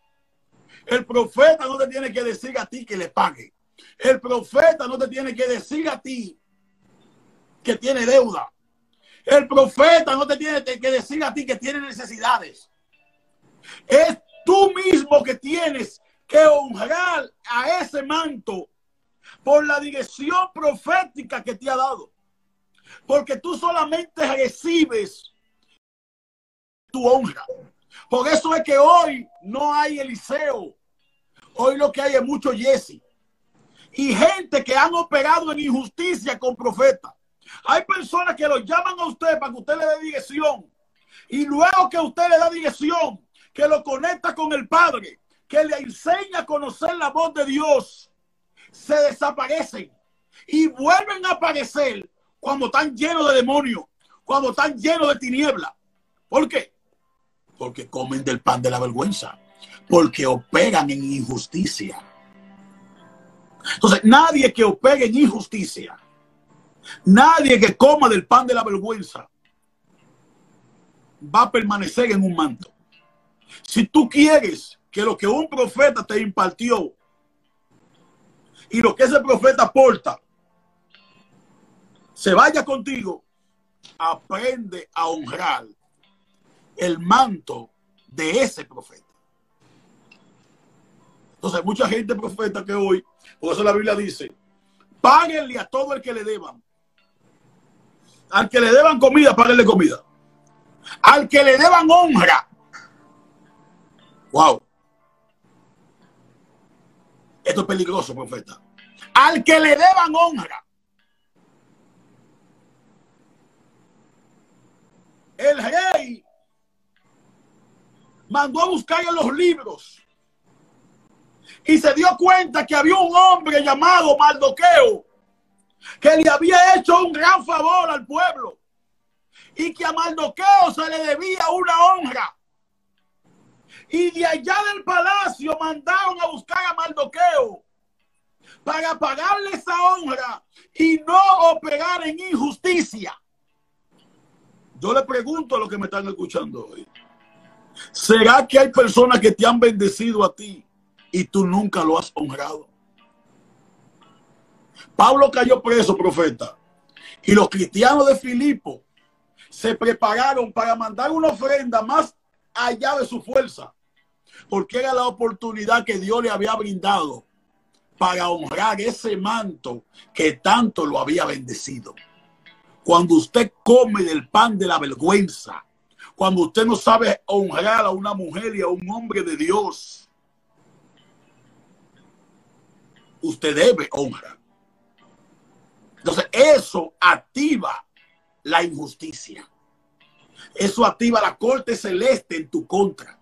El profeta no te tiene que decir a ti que le pague. El profeta no te tiene que decir a ti que tiene deuda. El profeta no te tiene que decir a ti que tiene necesidades. Es tú mismo que tienes que honrar a ese manto por la dirección profética que te ha dado. Porque tú solamente recibes tu honra. Por eso es que hoy no hay Eliseo. Hoy lo que hay es mucho Jesse. Y gente que han operado en injusticia con profetas. Hay personas que lo llaman a usted para que usted le dé dirección. Y luego que usted le da dirección, que lo conecta con el Padre, que le enseña a conocer la voz de Dios, se desaparecen y vuelven a aparecer cuando están llenos de demonios, cuando están llenos de tiniebla. ¿Por qué? Porque comen del pan de la vergüenza, porque operan en injusticia. Entonces, nadie que opere en injusticia, nadie que coma del pan de la vergüenza, va a permanecer en un manto. Si tú quieres que lo que un profeta te impartió y lo que ese profeta aporta se vaya contigo, aprende a honrar el manto de ese profeta. Entonces, mucha gente profeta que hoy, por eso la Biblia dice, páguenle a todo el que le deban. Al que le deban comida, páguenle comida. Al que le deban honra. Wow. Esto es peligroso, profeta. Al que le deban honra. El rey mandó a buscar en los libros y se dio cuenta que había un hombre llamado Mardoqueo que le había hecho un gran favor al pueblo y que a Mardoqueo se le debía una honra. Y de allá del palacio mandaron a buscar a Mardoqueo para pagarle esa honra y no operar en injusticia. Yo le pregunto a los que me están escuchando hoy, ¿será que hay personas que te han bendecido a ti y tú nunca lo has honrado? Pablo cayó preso, profeta, y los cristianos de Filipo se prepararon para mandar una ofrenda más allá de su fuerza, porque era la oportunidad que Dios le había brindado para honrar ese manto que tanto lo había bendecido. Cuando usted come del pan de la vergüenza, cuando usted no sabe honrar a una mujer y a un hombre de Dios, usted debe honrar. Entonces, eso activa la injusticia. Eso activa la corte celeste en tu contra.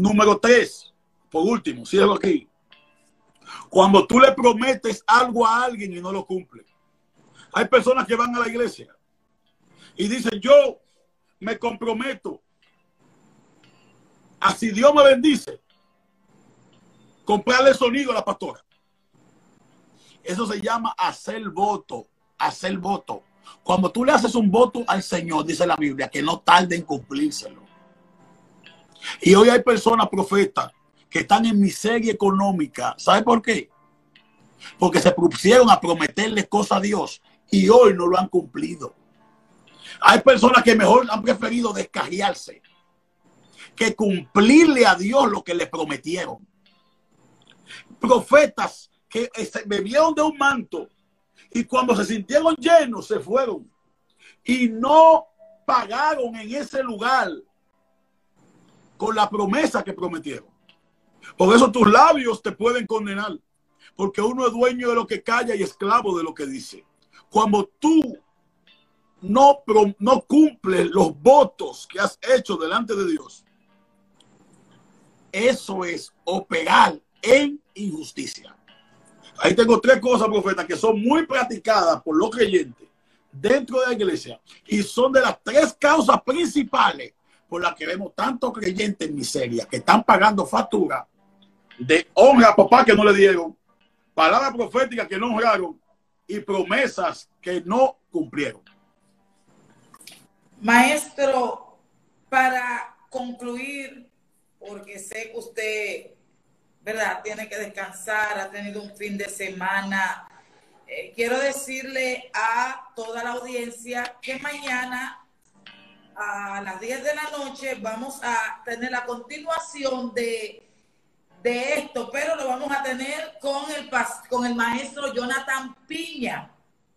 Número tres, por último, cierro aquí. Cuando tú le prometes algo a alguien y no lo cumple. Hay personas que van a la iglesia y dicen, yo me comprometo así Dios me bendice, comprarle sonido a la pastora. Eso se llama hacer voto, hacer voto. Cuando tú le haces un voto al Señor, dice la Biblia, que no tarde en cumplírselo. Y hoy hay personas profetas que están en miseria económica. ¿Sabe por qué? Porque se propusieron a prometerle cosas a Dios y hoy no lo han cumplido. Hay personas que mejor han preferido descarriarse que cumplirle a Dios lo que le prometieron. Profetas que bebieron de un manto y cuando se sintieron llenos se fueron y no pagaron en ese lugar con la promesa que prometieron. Por eso tus labios te pueden condenar, porque uno es dueño de lo que calla y esclavo de lo que dice. Cuando tú no, no cumples los votos que has hecho delante de Dios, eso es operar en injusticia. Ahí tengo tres cosas, profeta, que son muy practicadas por los creyentes dentro de la iglesia y son de las tres causas principales por las que vemos tantos creyentes en miseria que están pagando factura de honra a papá que no le dieron, palabras proféticas que no honraron y promesas que no cumplieron. Maestro, para concluir, porque sé que usted, ¿verdad? Tiene que descansar, ha tenido un fin de semana. Eh, quiero decirle a toda la audiencia que mañana a las 10 de la noche vamos a tener la continuación de, de esto, pero lo vamos a tener con el, con el maestro Jonathan Piña.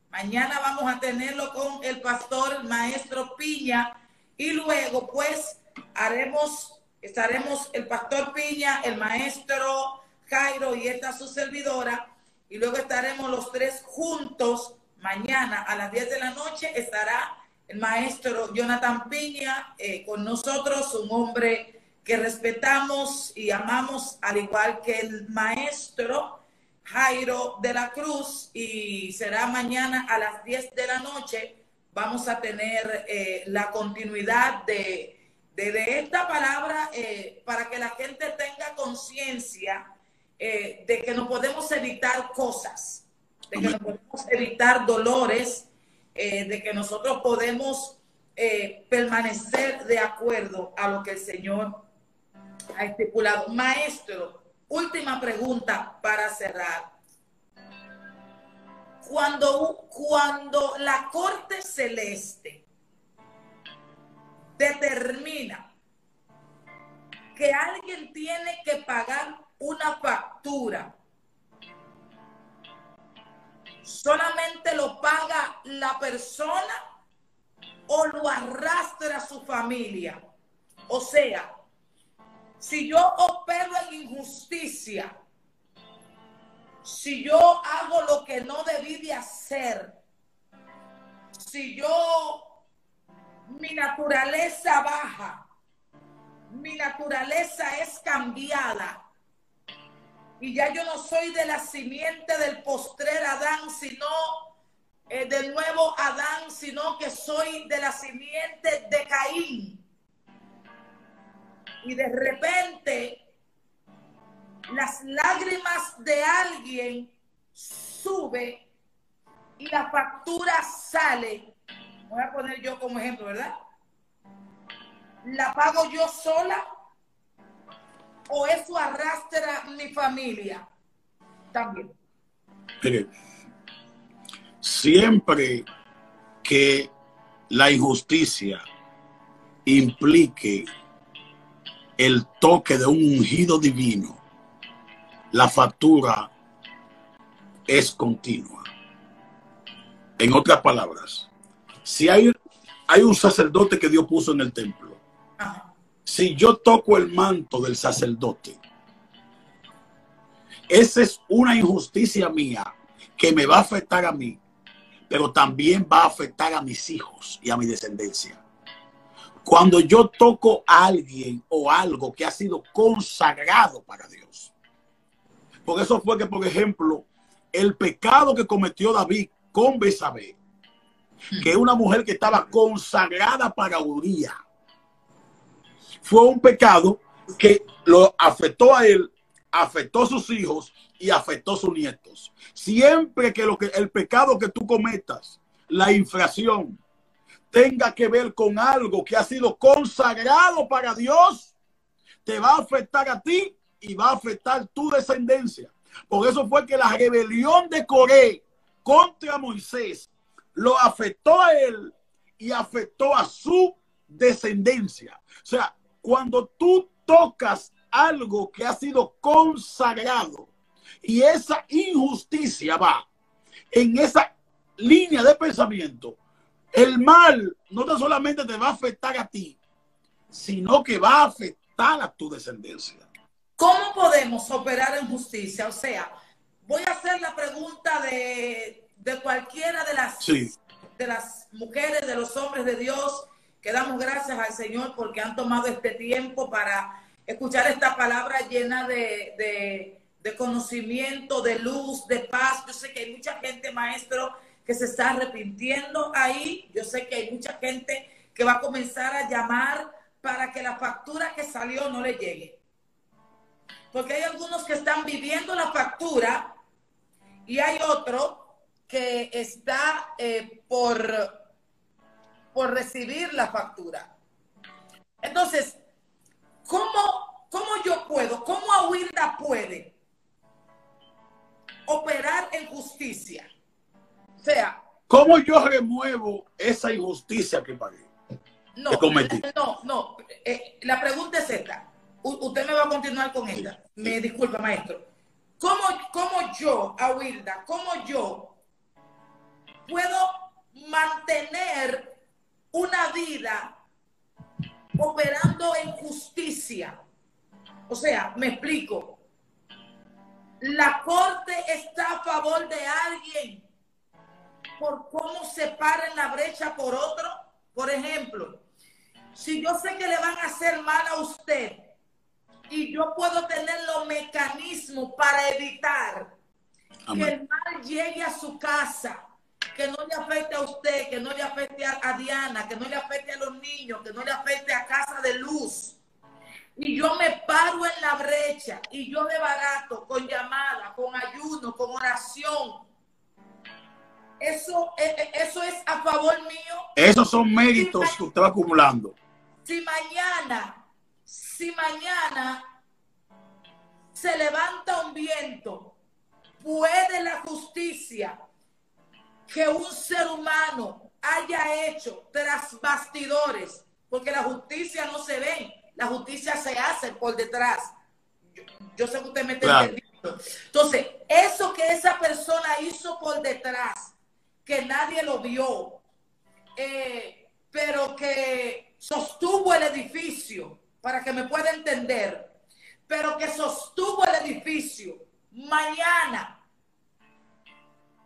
Mañana vamos a tenerlo con el pastor maestro Piña y luego pues haremos, estaremos el pastor Piña, el maestro Jairo y esta su servidora y luego estaremos los tres juntos mañana a las 10 de la noche estará el maestro Jonathan Piña eh, con nosotros, un hombre que respetamos y amamos al igual que el maestro Jairo de la Cruz y será mañana a las 10 de la noche. Vamos a tener eh, la continuidad de, esta palabra eh, para que la gente tenga conciencia de que no podemos evitar cosas, de que no podemos evitar dolores, de que nosotros podemos permanecer de acuerdo a lo que el Señor ha estipulado. Maestro, última pregunta para cerrar. Cuando, cuando la Corte Celeste determina que alguien tiene que pagar una factura, solamente lo paga la persona o lo arrastra su familia. O sea, si yo opero en injusticia, si yo hago lo que no debí de hacer, si yo, mi naturaleza baja, mi naturaleza es cambiada, y ya yo no soy de la simiente del postrer Adán, sino eh, del nuevo Adán, sino que soy de la simiente de Caín y de repente las lágrimas de alguien sube y la factura sale. Voy a poner yo como ejemplo, ¿verdad? ¿La pago yo sola? ¿O eso arrastra mi familia? También. siempre que la injusticia implique el toque de un ungido divino, la factura es continua. En otras palabras, si hay hay un sacerdote que Dios puso en el templo. Si yo toco el manto del sacerdote, esa es una injusticia mía que me va a afectar a mí, pero también va a afectar a mis hijos y a mi descendencia. Cuando yo toco a alguien o algo que ha sido consagrado para Dios. Por eso fue que, por ejemplo, el pecado que cometió David con Besabé, que una mujer que estaba consagrada para Uriah, fue un pecado que lo afectó a él, afectó a sus hijos y afectó a sus nietos. Siempre que, lo que el pecado que tú cometas, la infracción, tenga que ver con algo que ha sido consagrado para Dios, te va a afectar a ti y va a afectar tu descendencia. Por eso fue que la rebelión de Coré contra Moisés lo afectó a él y afectó a su descendencia. O sea, cuando tú tocas algo que ha sido consagrado y esa injusticia va en esa línea de pensamiento, el mal no solamente te va a afectar a ti, sino que va a afectar a tu descendencia. ¿Cómo podemos operar en justicia? O sea, voy a hacer la pregunta de, cualquiera de las, de las mujeres, de los hombres de Dios que damos gracias al Señor porque han tomado este tiempo para escuchar esta palabra llena de, conocimiento, de luz, de paz. Yo sé que hay mucha gente, maestro, que se está arrepintiendo ahí. Yo sé que hay mucha gente que va a comenzar a llamar para que la factura que salió no le llegue. Porque hay algunos que están viviendo la factura y hay otro que está eh, por por recibir la factura. Entonces, ¿cómo, cómo yo puedo, cómo Aguilda puede operar en justicia? O sea, ¿cómo yo remuevo esa injusticia que pagué? No, no, no. Eh, la pregunta es esta. usted me va a continuar con ella. Me disculpa, maestro. ¿Cómo, cómo yo, Aguilda, cómo yo puedo mantener una vida operando en justicia. O sea, me explico. La corte está a favor de alguien por cómo se para en la brecha por otro. Por ejemplo, si yo sé que le van a hacer mal a usted y yo puedo tener los mecanismos para evitar que el mal llegue a su casa, que no le afecte a usted, que no le afecte a, Diana, que no le afecte a los niños, que no le afecte a Casa de Luz. Y yo me paro en la brecha y yo de barato, con llamada, con ayuno, con oración. Eso, e, e, eso es a favor mío. Esos son méritos que usted va acumulando. Si mañana, si mañana se levanta un viento, puede la justicia que un ser humano haya hecho tras bastidores, porque la justicia no se ve, la justicia se hace por detrás. Yo, sé que usted me está entendiendo. Entonces, eso que esa persona hizo por detrás, que nadie lo vio, eh, pero que sostuvo el edificio, para que me pueda entender, pero que sostuvo el edificio, mañana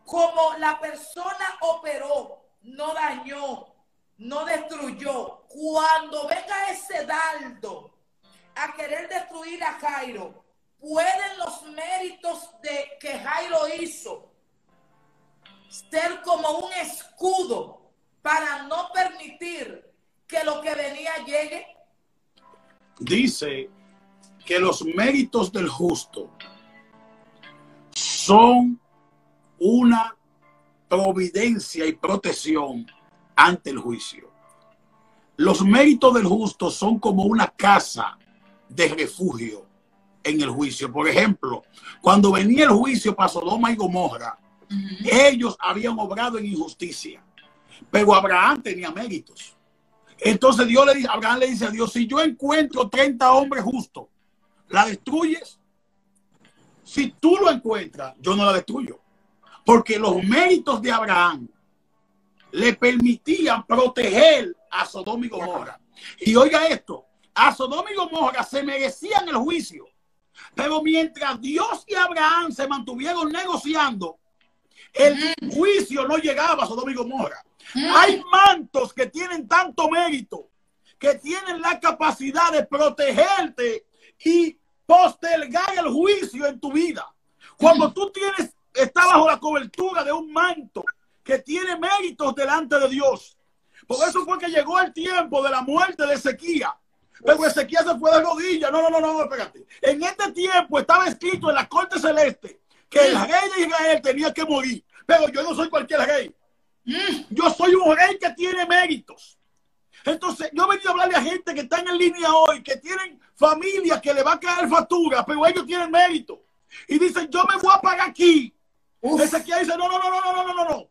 como la persona operó, no dañó, no destruyó, cuando venga ese daldo a querer destruir a Jairo, pueden los méritos de que Jairo hizo ser como un escudo para no permitir que lo que venía llegue? Dice que los méritos del justo son una providencia y protección ante el juicio. Los méritos del justo son como una casa de refugio en el juicio. Por ejemplo, cuando venía el juicio para Sodoma y Gomorra, ellos habían obrado en injusticia, pero Abraham tenía méritos. Entonces Dios le dice, Abraham le dice a Dios, si yo encuentro 30 hombres justos, ¿la destruyes? Si tú lo encuentras, yo no la destruyo. Porque los méritos de Abraham le permitían proteger a Sodoma y Gomorra. Y oiga esto, a Sodoma y Gomorra se merecían el juicio, pero mientras Dios y Abraham se mantuvieron negociando, el juicio no llegaba a Sodoma y Gomorra. Hay mantos que tienen tanto mérito, que tienen la capacidad de protegerte y postergar el juicio en tu vida. Cuando tú tienes, estás bajo la cobertura de un manto que tiene méritos delante de Dios. Por eso fue que llegó el tiempo de la muerte de Ezequiel. Pero Ezequiel se fue de rodillas. No, no, no, no, espérate. En este tiempo estaba escrito en la corte celeste que el rey de Israel tenía que morir. Pero yo no soy cualquier rey. Yo soy un rey que tiene méritos. Entonces, yo he venido a hablarle a gente que están en línea hoy, que tienen familia que le va a caer factura, pero ellos tienen mérito. Y dicen, yo me voy a pagar aquí. Ezequiel dice, no, no, no, no, no, no, no, no.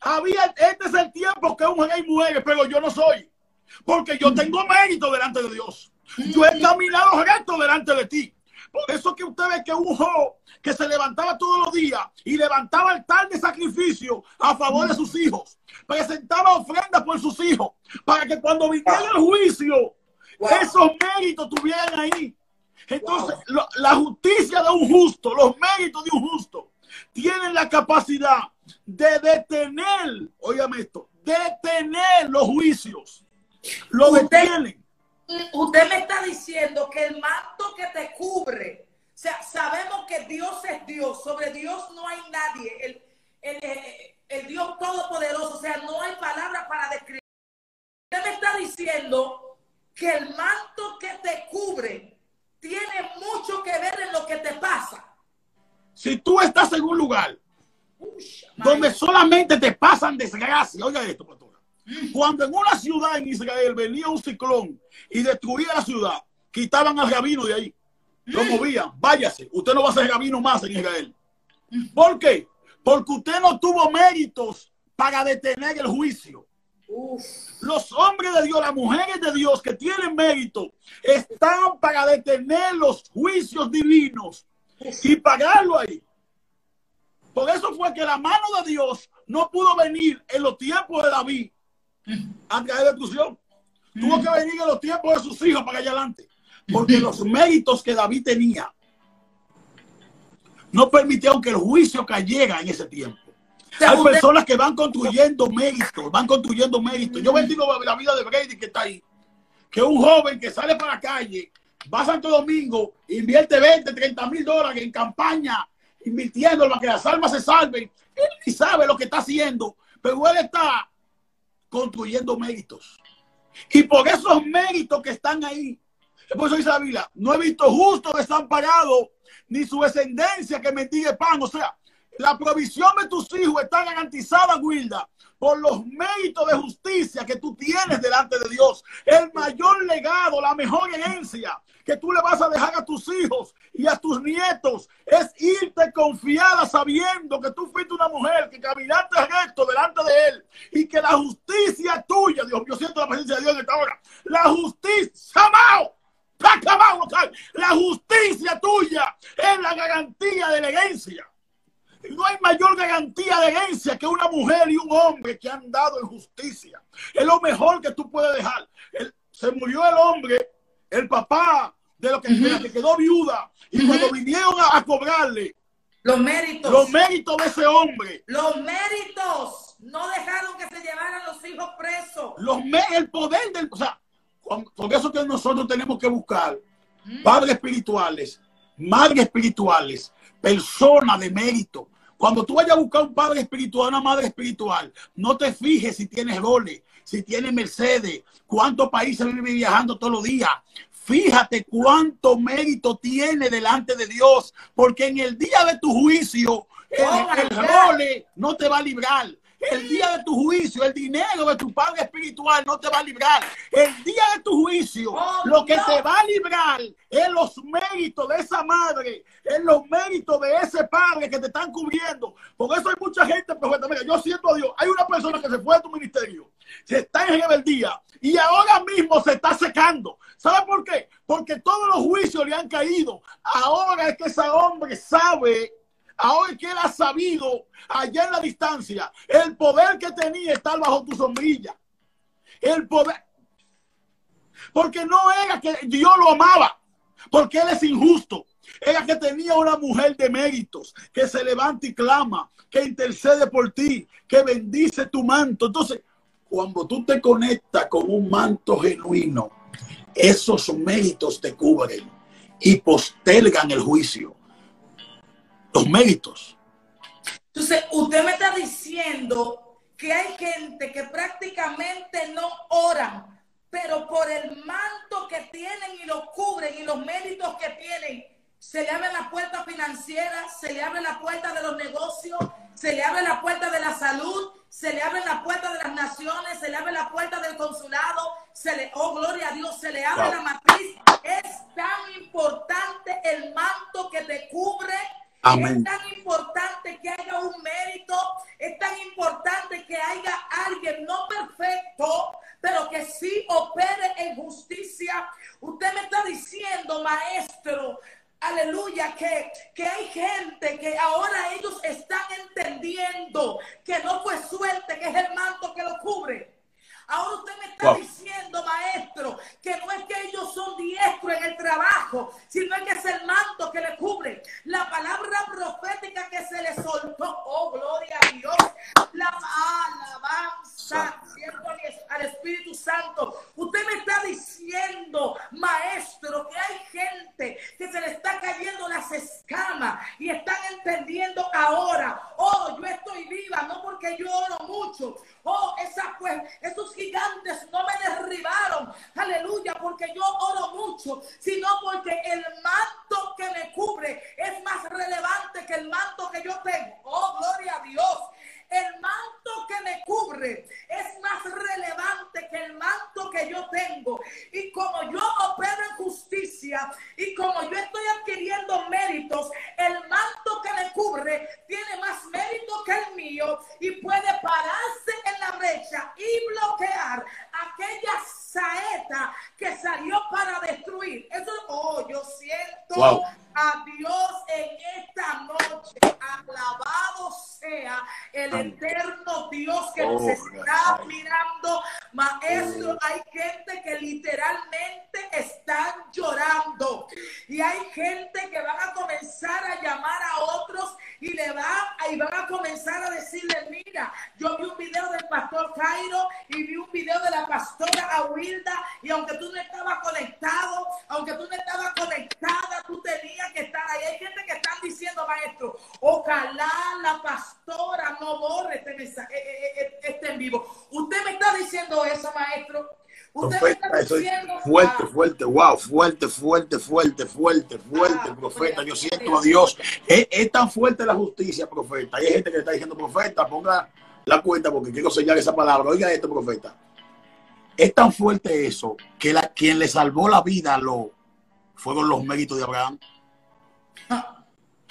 Había, este es el tiempo que un rey muere, pero yo no soy. Porque yo tengo mérito delante de Dios. Yo he caminado recto delante de ti. Por eso que usted ve que un joven que se levantaba todos los días y levantaba altar de sacrificio a favor de sus hijos, presentaba ofrendas por sus hijos, para que cuando viniera el juicio, esos méritos tuvieran ahí. Entonces, la justicia de un justo, los méritos de un justo, tienen la capacidad de detener, óigame esto, detener los juicios. Lo detienen. Usted me está diciendo que el manto que te cubre, o sea, sabemos que Dios es Dios, sobre Dios no hay nadie, el, el, el Dios todopoderoso, o sea, no hay palabra para describir. Usted me está diciendo que el manto que te cubre tiene mucho que ver en lo que te pasa. Si tú estás en un lugar donde solamente te pasan desgracias, oiga esto, pastora. Cuando en una ciudad en Israel venía un ciclón y destruía la ciudad, quitaban al rabino de ahí. Lo movían. Váyase, usted no va a ser rabino más en Israel. ¿Por qué? Porque usted no tuvo méritos para detener el juicio. Uf. Los hombres de Dios, las mujeres de Dios que tienen mérito, están para detener los juicios divinos y pagarlo ahí. Por eso fue que la mano de Dios no pudo venir en los tiempos de David a traer destrucción. Tuvo que venir en los tiempos de sus hijos para allá adelante. Porque los méritos que David tenía no permitieron que el juicio cayera en ese tiempo. Hay personas que van construyendo méritos, van construyendo méritos. Yo bendigo la vida de Brady que está ahí. Que un joven que sale para la calle, va a Santo Domingo, invierte 20, 30 mil dólares en campaña, invirtiendo para que las almas se salven. Él ni sabe lo que está haciendo, pero él está construyendo méritos. Y por esos méritos que están ahí, por eso dice la no he visto justo desamparado, ni su descendencia que mendigue pan. O sea, la provisión de tus hijos está garantizada, Wilda, por los méritos de justicia que tú tienes delante de Dios. El mayor legado, la mejor herencia que tú le vas a dejar a tus hijos y a tus nietos es irte confiada sabiendo que tú fuiste una mujer que caminaste recto delante de él y que la justicia tuya, Dios, yo siento la presencia de Dios en esta hora, la justicia, la justicia tuya es la garantía de la herencia. No hay mayor garantía de herencia que una mujer y un hombre que han dado en justicia. Es lo mejor que tú puedes dejar. se murió el hombre, el papá de lo que, que quedó viuda. Y cuando vinieron a, cobrarle los méritos. Los méritos de ese hombre. Los méritos. No dejaron que se llevaran los hijos presos. Los el poder del. O sea, por eso que nosotros tenemos que buscar padres espirituales, madres espirituales, personas de mérito, cuando tú vayas a buscar un padre espiritual, una madre espiritual, no te fijes si tienes roles, si tienes Mercedes, cuántos países vive viajando todos los días. Fíjate cuánto mérito tiene delante de Dios, porque en el día de tu juicio, el, el role no te va a librar. El día de tu juicio, el dinero de tu padre espiritual no te va a librar. El día de tu juicio, oh, lo que te va a librar es los méritos de esa madre, es los méritos de ese padre que te están cubriendo. Por eso hay mucha gente, profeta. Mira, yo siento a Dios. Hay una persona que se fue de tu ministerio, se está en rebeldía y ahora mismo se está secando. ¿Sabe por qué? Porque todos los juicios le han caído. Ahora es que ese hombre sabe ahora que él ha sabido allá en la distancia, el poder que tenía estar bajo tu sombrilla. El poder. Porque no era que Dios lo amaba, porque él es injusto. Era que tenía una mujer de méritos, que se levanta y clama, que intercede por ti, que bendice tu manto. Entonces, cuando tú te conectas con un manto genuino, esos méritos te cubren y postergan el juicio. Los méritos. Entonces, usted me está diciendo que hay gente que prácticamente no oran, pero por el manto que tienen y lo cubren y los méritos que tienen, se le abre la puerta financiera, se le abre la puerta de los negocios, se le abre la puerta de la salud, se le abre la puerta de las naciones, se le abre la puerta del consulado, se le, oh gloria a Dios, se le abre la matriz. Es tan importante el manto que te cubre. Es tan importante que haya un mérito, es tan importante que haya alguien no perfecto, pero que sí opere en justicia. Usted me está diciendo, maestro, aleluya, que, que hay gente que ahora ellos están entendiendo que no fue suerte, que es el manto que lo cubre. Ahora usted me está diciendo, maestro, que no es que ellos son diestros en el trabajo, sino que es el manto que le cubre. La palabra profética que se le soltó, oh, gloria a Dios, la alabanza al Espíritu Santo. Usted me está diciendo, maestro, que hay gente que se le está cayendo las escamas y están entendiendo ahora, oh, yo estoy viva, no porque yo oro mucho, oh, esa, pues, esos gigantes no me derribaron, aleluya, porque yo oro mucho, sino porque el manto que me cubre es más relevante que el manto que yo tengo. Oh, gloria a Dios. El manto que me cubre es más relevante que el manto que yo tengo. Y como yo opero en justicia y como yo estoy adquiriendo méritos, el manto que me cubre tiene más mérito que el mío y puede pararse en la brecha y bloquear aquella saeta que salió para destruir. Eso, oh, yo siento a Dios en esta noche. Alabado sea el eterno Dios que nos oh, está mirando. Maestro, hay gente que literalmente están llorando. Y hay gente que van a comenzar a llamar a otros y le va y van a comenzar a decirle, mira, yo vi un video del pastor Cairo y vi un video de la pastora Awilda y aunque tú no estabas conectado, aunque tú no estabas conectada, tú tenías que estar ahí. Hay gente que están diciendo, maestro, ojalá la pastora no borre este, mensaje, eh, eh, eh, este en vivo. Usted me está diciendo eso, maestro. Usted profeta, me está diciendo, fuerte, fuerte, fuerte, fuerte, fuerte, fuerte, ah, profeta. Yo siento a Dios. Es, tan fuerte la justicia, profeta. Hay gente que está diciendo, profeta, ponga la cuenta porque quiero sellar esa palabra. Oiga esto, profeta. Es tan fuerte eso que la, quien le salvó la vida lo fueron los méritos de Abraham.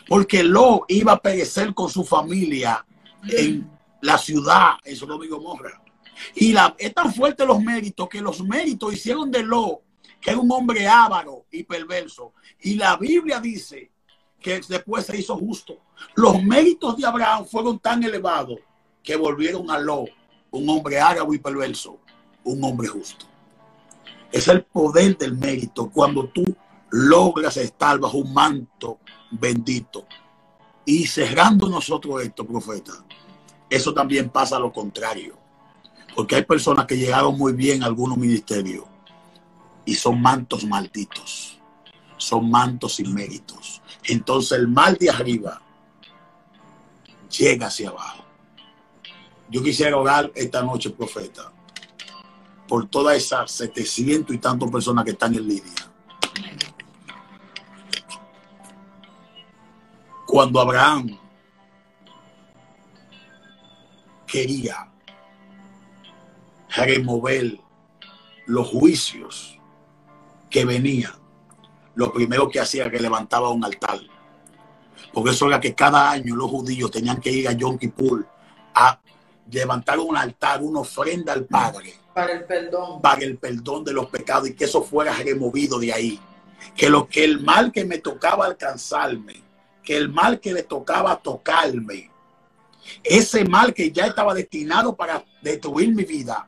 Porque Lo iba a perecer con su familia en la ciudad, en Sodoma y Gomorra. Y la, es tan fuerte los méritos que los méritos hicieron de Lo, que era un hombre ávaro y perverso. Y la Biblia dice que después se hizo justo. Los méritos de Abraham fueron tan elevados que volvieron a Lo, un hombre árabe y perverso, un hombre justo. Es el poder del mérito cuando tú logras estar bajo un manto bendito. Y cerrando nosotros esto, profeta, eso también pasa lo contrario. Porque hay personas que llegaron muy bien a algunos ministerios y son mantos malditos. Son mantos sin méritos. Entonces el mal de arriba llega hacia abajo. Yo quisiera orar esta noche, profeta, por todas esas 700 y tantas personas que están en línea Cuando Abraham quería remover los juicios que venían, lo primero que hacía que levantaba un altar. Porque eso era que cada año los judíos tenían que ir a Yom Kippur a levantar un altar, una ofrenda al Padre. Para el perdón. Para el perdón de los pecados y que eso fuera removido de ahí. Que lo que el mal que me tocaba alcanzarme que el mal que le tocaba tocarme, ese mal que ya estaba destinado para destruir mi vida,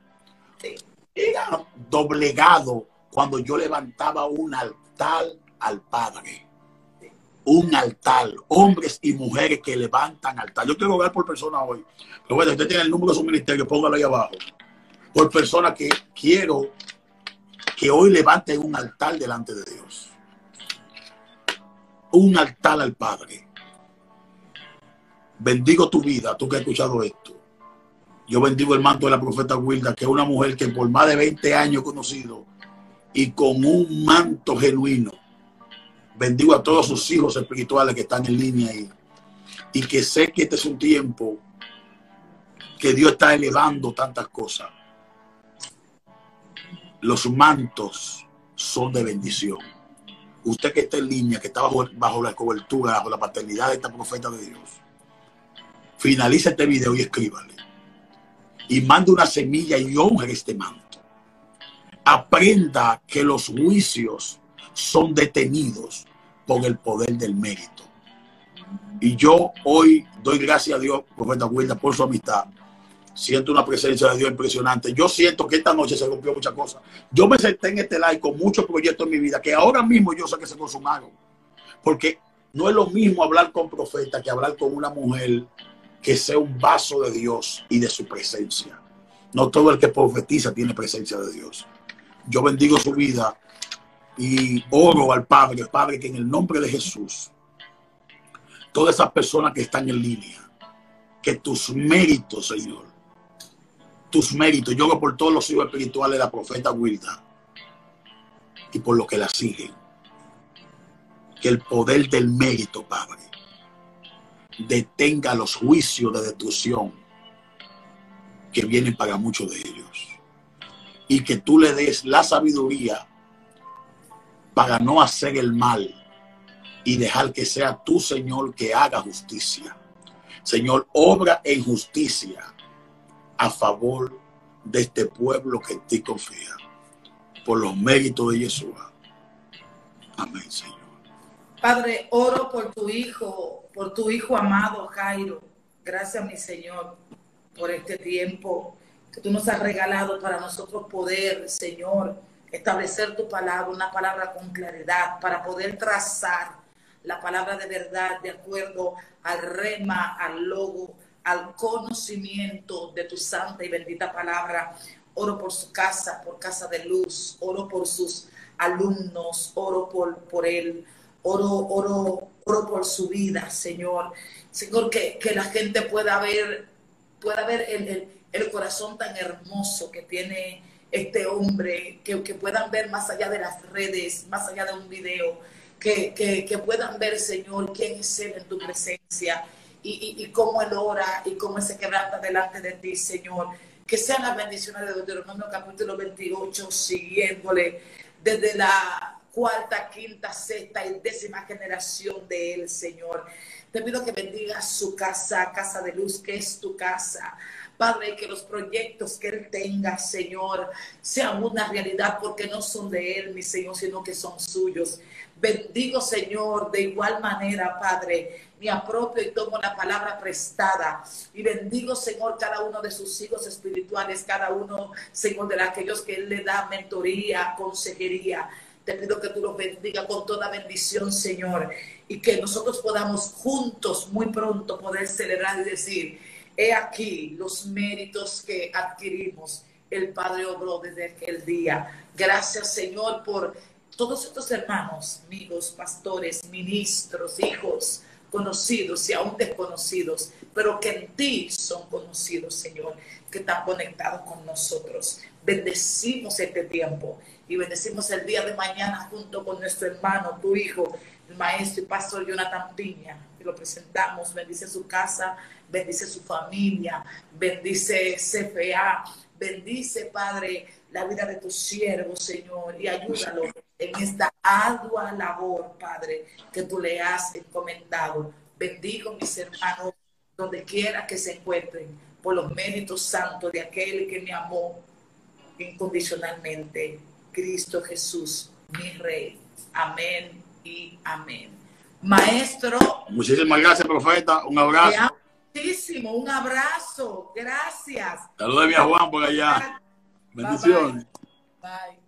era doblegado cuando yo levantaba un altar al Padre. Un altar, hombres y mujeres que levantan altar. Yo quiero ver por personas hoy. Pero bueno, usted tiene el número de su ministerio, póngalo ahí abajo. Por personas que quiero que hoy levanten un altar delante de Dios. Un altar al Padre. Bendigo tu vida, tú que has escuchado esto. Yo bendigo el manto de la profeta Wilda, que es una mujer que por más de 20 años he conocido y con un manto genuino. Bendigo a todos sus hijos espirituales que están en línea ahí. Y que sé que este es un tiempo que Dios está elevando tantas cosas. Los mantos son de bendición. Usted que está en línea, que está bajo, bajo la cobertura, bajo la paternidad de esta profeta de Dios finalice este video y escríbale. Y mande una semilla y honre este manto. Aprenda que los juicios son detenidos por el poder del mérito. Y yo hoy doy gracias a Dios, profeta Wilda, por su amistad. Siento una presencia de Dios impresionante. Yo siento que esta noche se rompió muchas cosas. Yo me senté en este live con muchos proyectos en mi vida que ahora mismo yo sé que se consumaron. Porque no es lo mismo hablar con profeta que hablar con una mujer que sea un vaso de Dios y de su presencia. No todo el que profetiza tiene presencia de Dios. Yo bendigo su vida y oro al Padre, Padre, que en el nombre de Jesús, todas esas personas que están en línea, que tus méritos, Señor, tus méritos, yo oro por todos los hijos espirituales de la profeta Wilda y por lo que la siguen, que el poder del mérito, Padre, detenga los juicios de destrucción que vienen para muchos de ellos. Y que tú le des la sabiduría para no hacer el mal y dejar que sea tu Señor que haga justicia. Señor, obra en justicia a favor de este pueblo que en ti confía. Por los méritos de Yeshua. Amén, Señor. Padre, oro por tu Hijo por tu Hijo amado, Jairo. Gracias, mi Señor, por este tiempo que tú nos has regalado para nosotros poder, Señor, establecer tu palabra, una palabra con claridad, para poder trazar la palabra de verdad de acuerdo al rema, al logo, al conocimiento de tu santa y bendita palabra. Oro por su casa, por casa de luz, oro por sus alumnos, oro por, por él, oro, oro oro por su vida, Señor. Señor, que, la gente pueda ver, pueda ver el, corazón tan hermoso que tiene este hombre, que, puedan ver más allá de las redes, más allá de un video, que, que, puedan ver, Señor, quién es Él en tu presencia y, cómo Él ora y cómo se quebranta delante de ti, Señor. Que sean las bendiciones de Deuteronomio capítulo 28, siguiéndole desde la cuarta, quinta, sexta y décima generación de Él, Señor. Te pido que bendigas su casa, casa de luz, que es tu casa. Padre, que los proyectos que Él tenga, Señor, sean una realidad porque no son de Él, mi Señor, sino que son suyos. Bendigo, Señor, de igual manera, Padre, me apropio y tomo la palabra prestada. Y bendigo, Señor, cada uno de sus hijos espirituales, cada uno, Señor, de aquellos que Él le da mentoría, consejería. Te pido que tú los bendiga con toda bendición, Señor, y que nosotros podamos juntos muy pronto poder celebrar y decir, he aquí los méritos que adquirimos. El Padre obró desde aquel día. Gracias, Señor, por todos estos hermanos, amigos, pastores, ministros, hijos, conocidos y aún desconocidos, pero que en ti son conocidos, Señor, que están conectados con nosotros. Bendecimos este tiempo y bendecimos el día de mañana junto con nuestro hermano, tu hijo, el maestro y pastor Jonathan Piña. Y lo presentamos, bendice su casa, bendice su familia, bendice CFA, bendice, Padre, la vida de tu siervo, Señor, y ayúdalo en esta ardua labor, Padre, que tú le has encomendado. Bendigo mis hermanos donde quiera que se encuentren por los méritos santos de aquel que me amó incondicionalmente, Cristo Jesús, mi Rey. Amén y amén. Maestro. Muchísimas gracias, profeta. Un abrazo muchísimo. Un abrazo. Gracias. Saludos a Juan por allá. Bendiciones. bye.